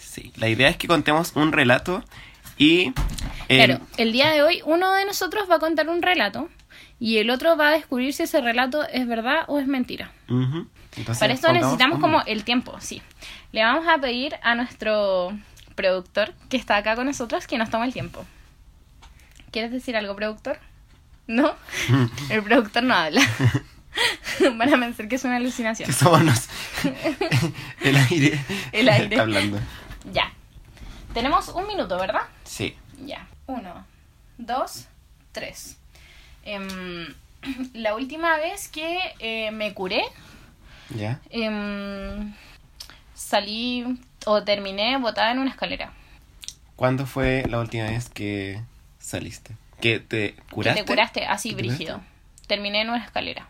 Sí, la idea es que contemos un relato y... eh, Claro, el día de hoy uno de nosotros va a contar un relato y el otro va a descubrir si ese relato es verdad o es mentira. Entonces, Para esto necesitamos como el tiempo, sí. Le vamos a pedir a nuestro productor que está acá con nosotros que nos tome el tiempo. ¿Quieres decir algo, productor? ¿No? El productor no habla. Van a pensar que es una alucinación. El aire. El aire. Está hablando. Ya. Tenemos un minuto, ¿verdad? Sí. Ya. Uno, dos, tres. Em, la última vez que eh, me curé, ¿Ya? em, salí o terminé botada en una escalera. ¿Cuándo fue la última vez que saliste? ¿Que te Que curaste? te curaste así, brígido. Terminé en una escalera.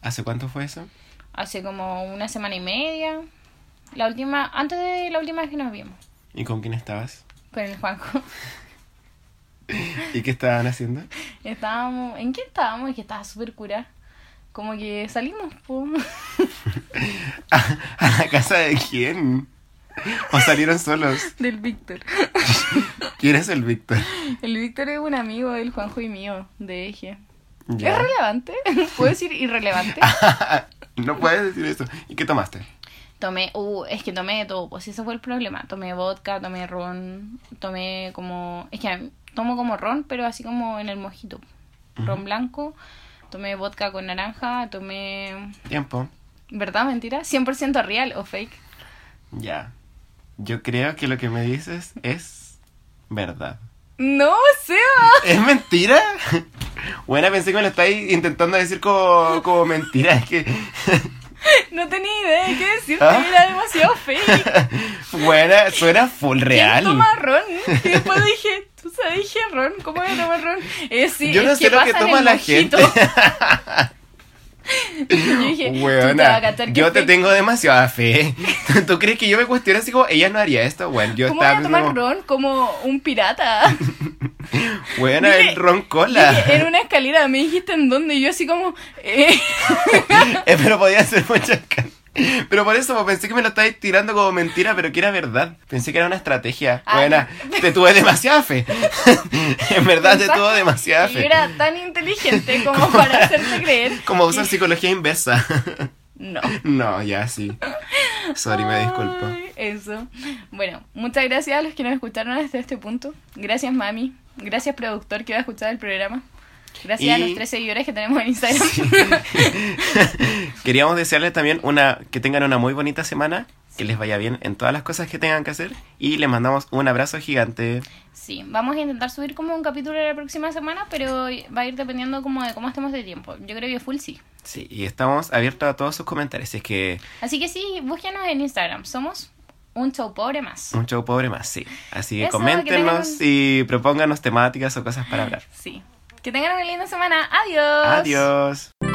¿Hace cuánto fue eso? Hace como una semana y media. La última, antes de la última vez que nos vimos. ¿Y con quién estabas? Con el Juanjo. ¿Y qué estaban haciendo? Estábamos, ¿en qué estábamos? Es que estaba súper cura. Como que salimos. ¿A, a la casa de quién? ¿O salieron solos? Del Víctor. ¿Quién es el Víctor? El Víctor es un amigo del Juanjo y mío, de Eje. ¿Es relevante? ¿Puedo decir irrelevante? no puedes decir eso. ¿Y qué tomaste? Tomé, uh, es que tomé de todo, pues ese fue el problema. Tomé vodka, tomé ron, tomé como, es que tomo como ron, pero así como en el mojito. Ron blanco, tomé vodka con naranja, tomé, Tiempo. ¿verdad? Mentira, 100% real o fake. Ya. Yo creo que lo que me dices es verdad. No, Seba. ¿Es mentira? Buena, pensé que me lo estáis intentando decir como, como mentira. Es que. No tenía idea de qué decirte, ¿Ah? era demasiado fake. Buena, suena full real. ¿Quién toma ron? Y después dije, sabes, dije ron, ¿cómo voy a tomar ron? Eh, sí, Yo no es sé lo que pasa en toma la mojito. gente. yo dije, tú te que yo te tengo demasiada fe. ¿Tú crees que yo me cuestiono así como ella no haría esto? Bueno, yo ¿Cómo voy a tomar pensando, ron como un pirata? Dije- el ron cola. Dije, en una escalera, me dijiste en dónde, y yo así como, eh, Eh, pero podía ser muchas can- Pero por eso pensé que me lo estabais tirando como mentira, pero que era verdad. Pensé que era una estrategia. Ah. Buena, te tuve demasiada fe. en verdad te tuvo demasiada fe. era tan inteligente como para hacerte creer. Como usar psicología inversa. No. no, ya sí. Sorry, me disculpo. Ay, Eso. Bueno, muchas gracias a los que nos escucharon hasta este punto. Gracias, mami. Gracias, productor, que va a escuchar el programa. Gracias a los tres seguidores que tenemos en Instagram. Queríamos desearles también una que tengan una muy bonita semana, que les vaya bien en todas las cosas que tengan que hacer y les mandamos un abrazo gigante. Sí, vamos a intentar subir como un capítulo la próxima semana, pero va a ir dependiendo como de cómo estemos de tiempo. Yo creo que full sí. Sí, y estamos abiertos a todos sus comentarios, así es que Así que sí, búsquenos en Instagram. Somos un show pobre más. un show pobre más, sí. Así que Eso, que coméntenos tengan- y propónganos temáticas o cosas para hablar. Sí. Que tengan una linda semana. Adiós. Adiós.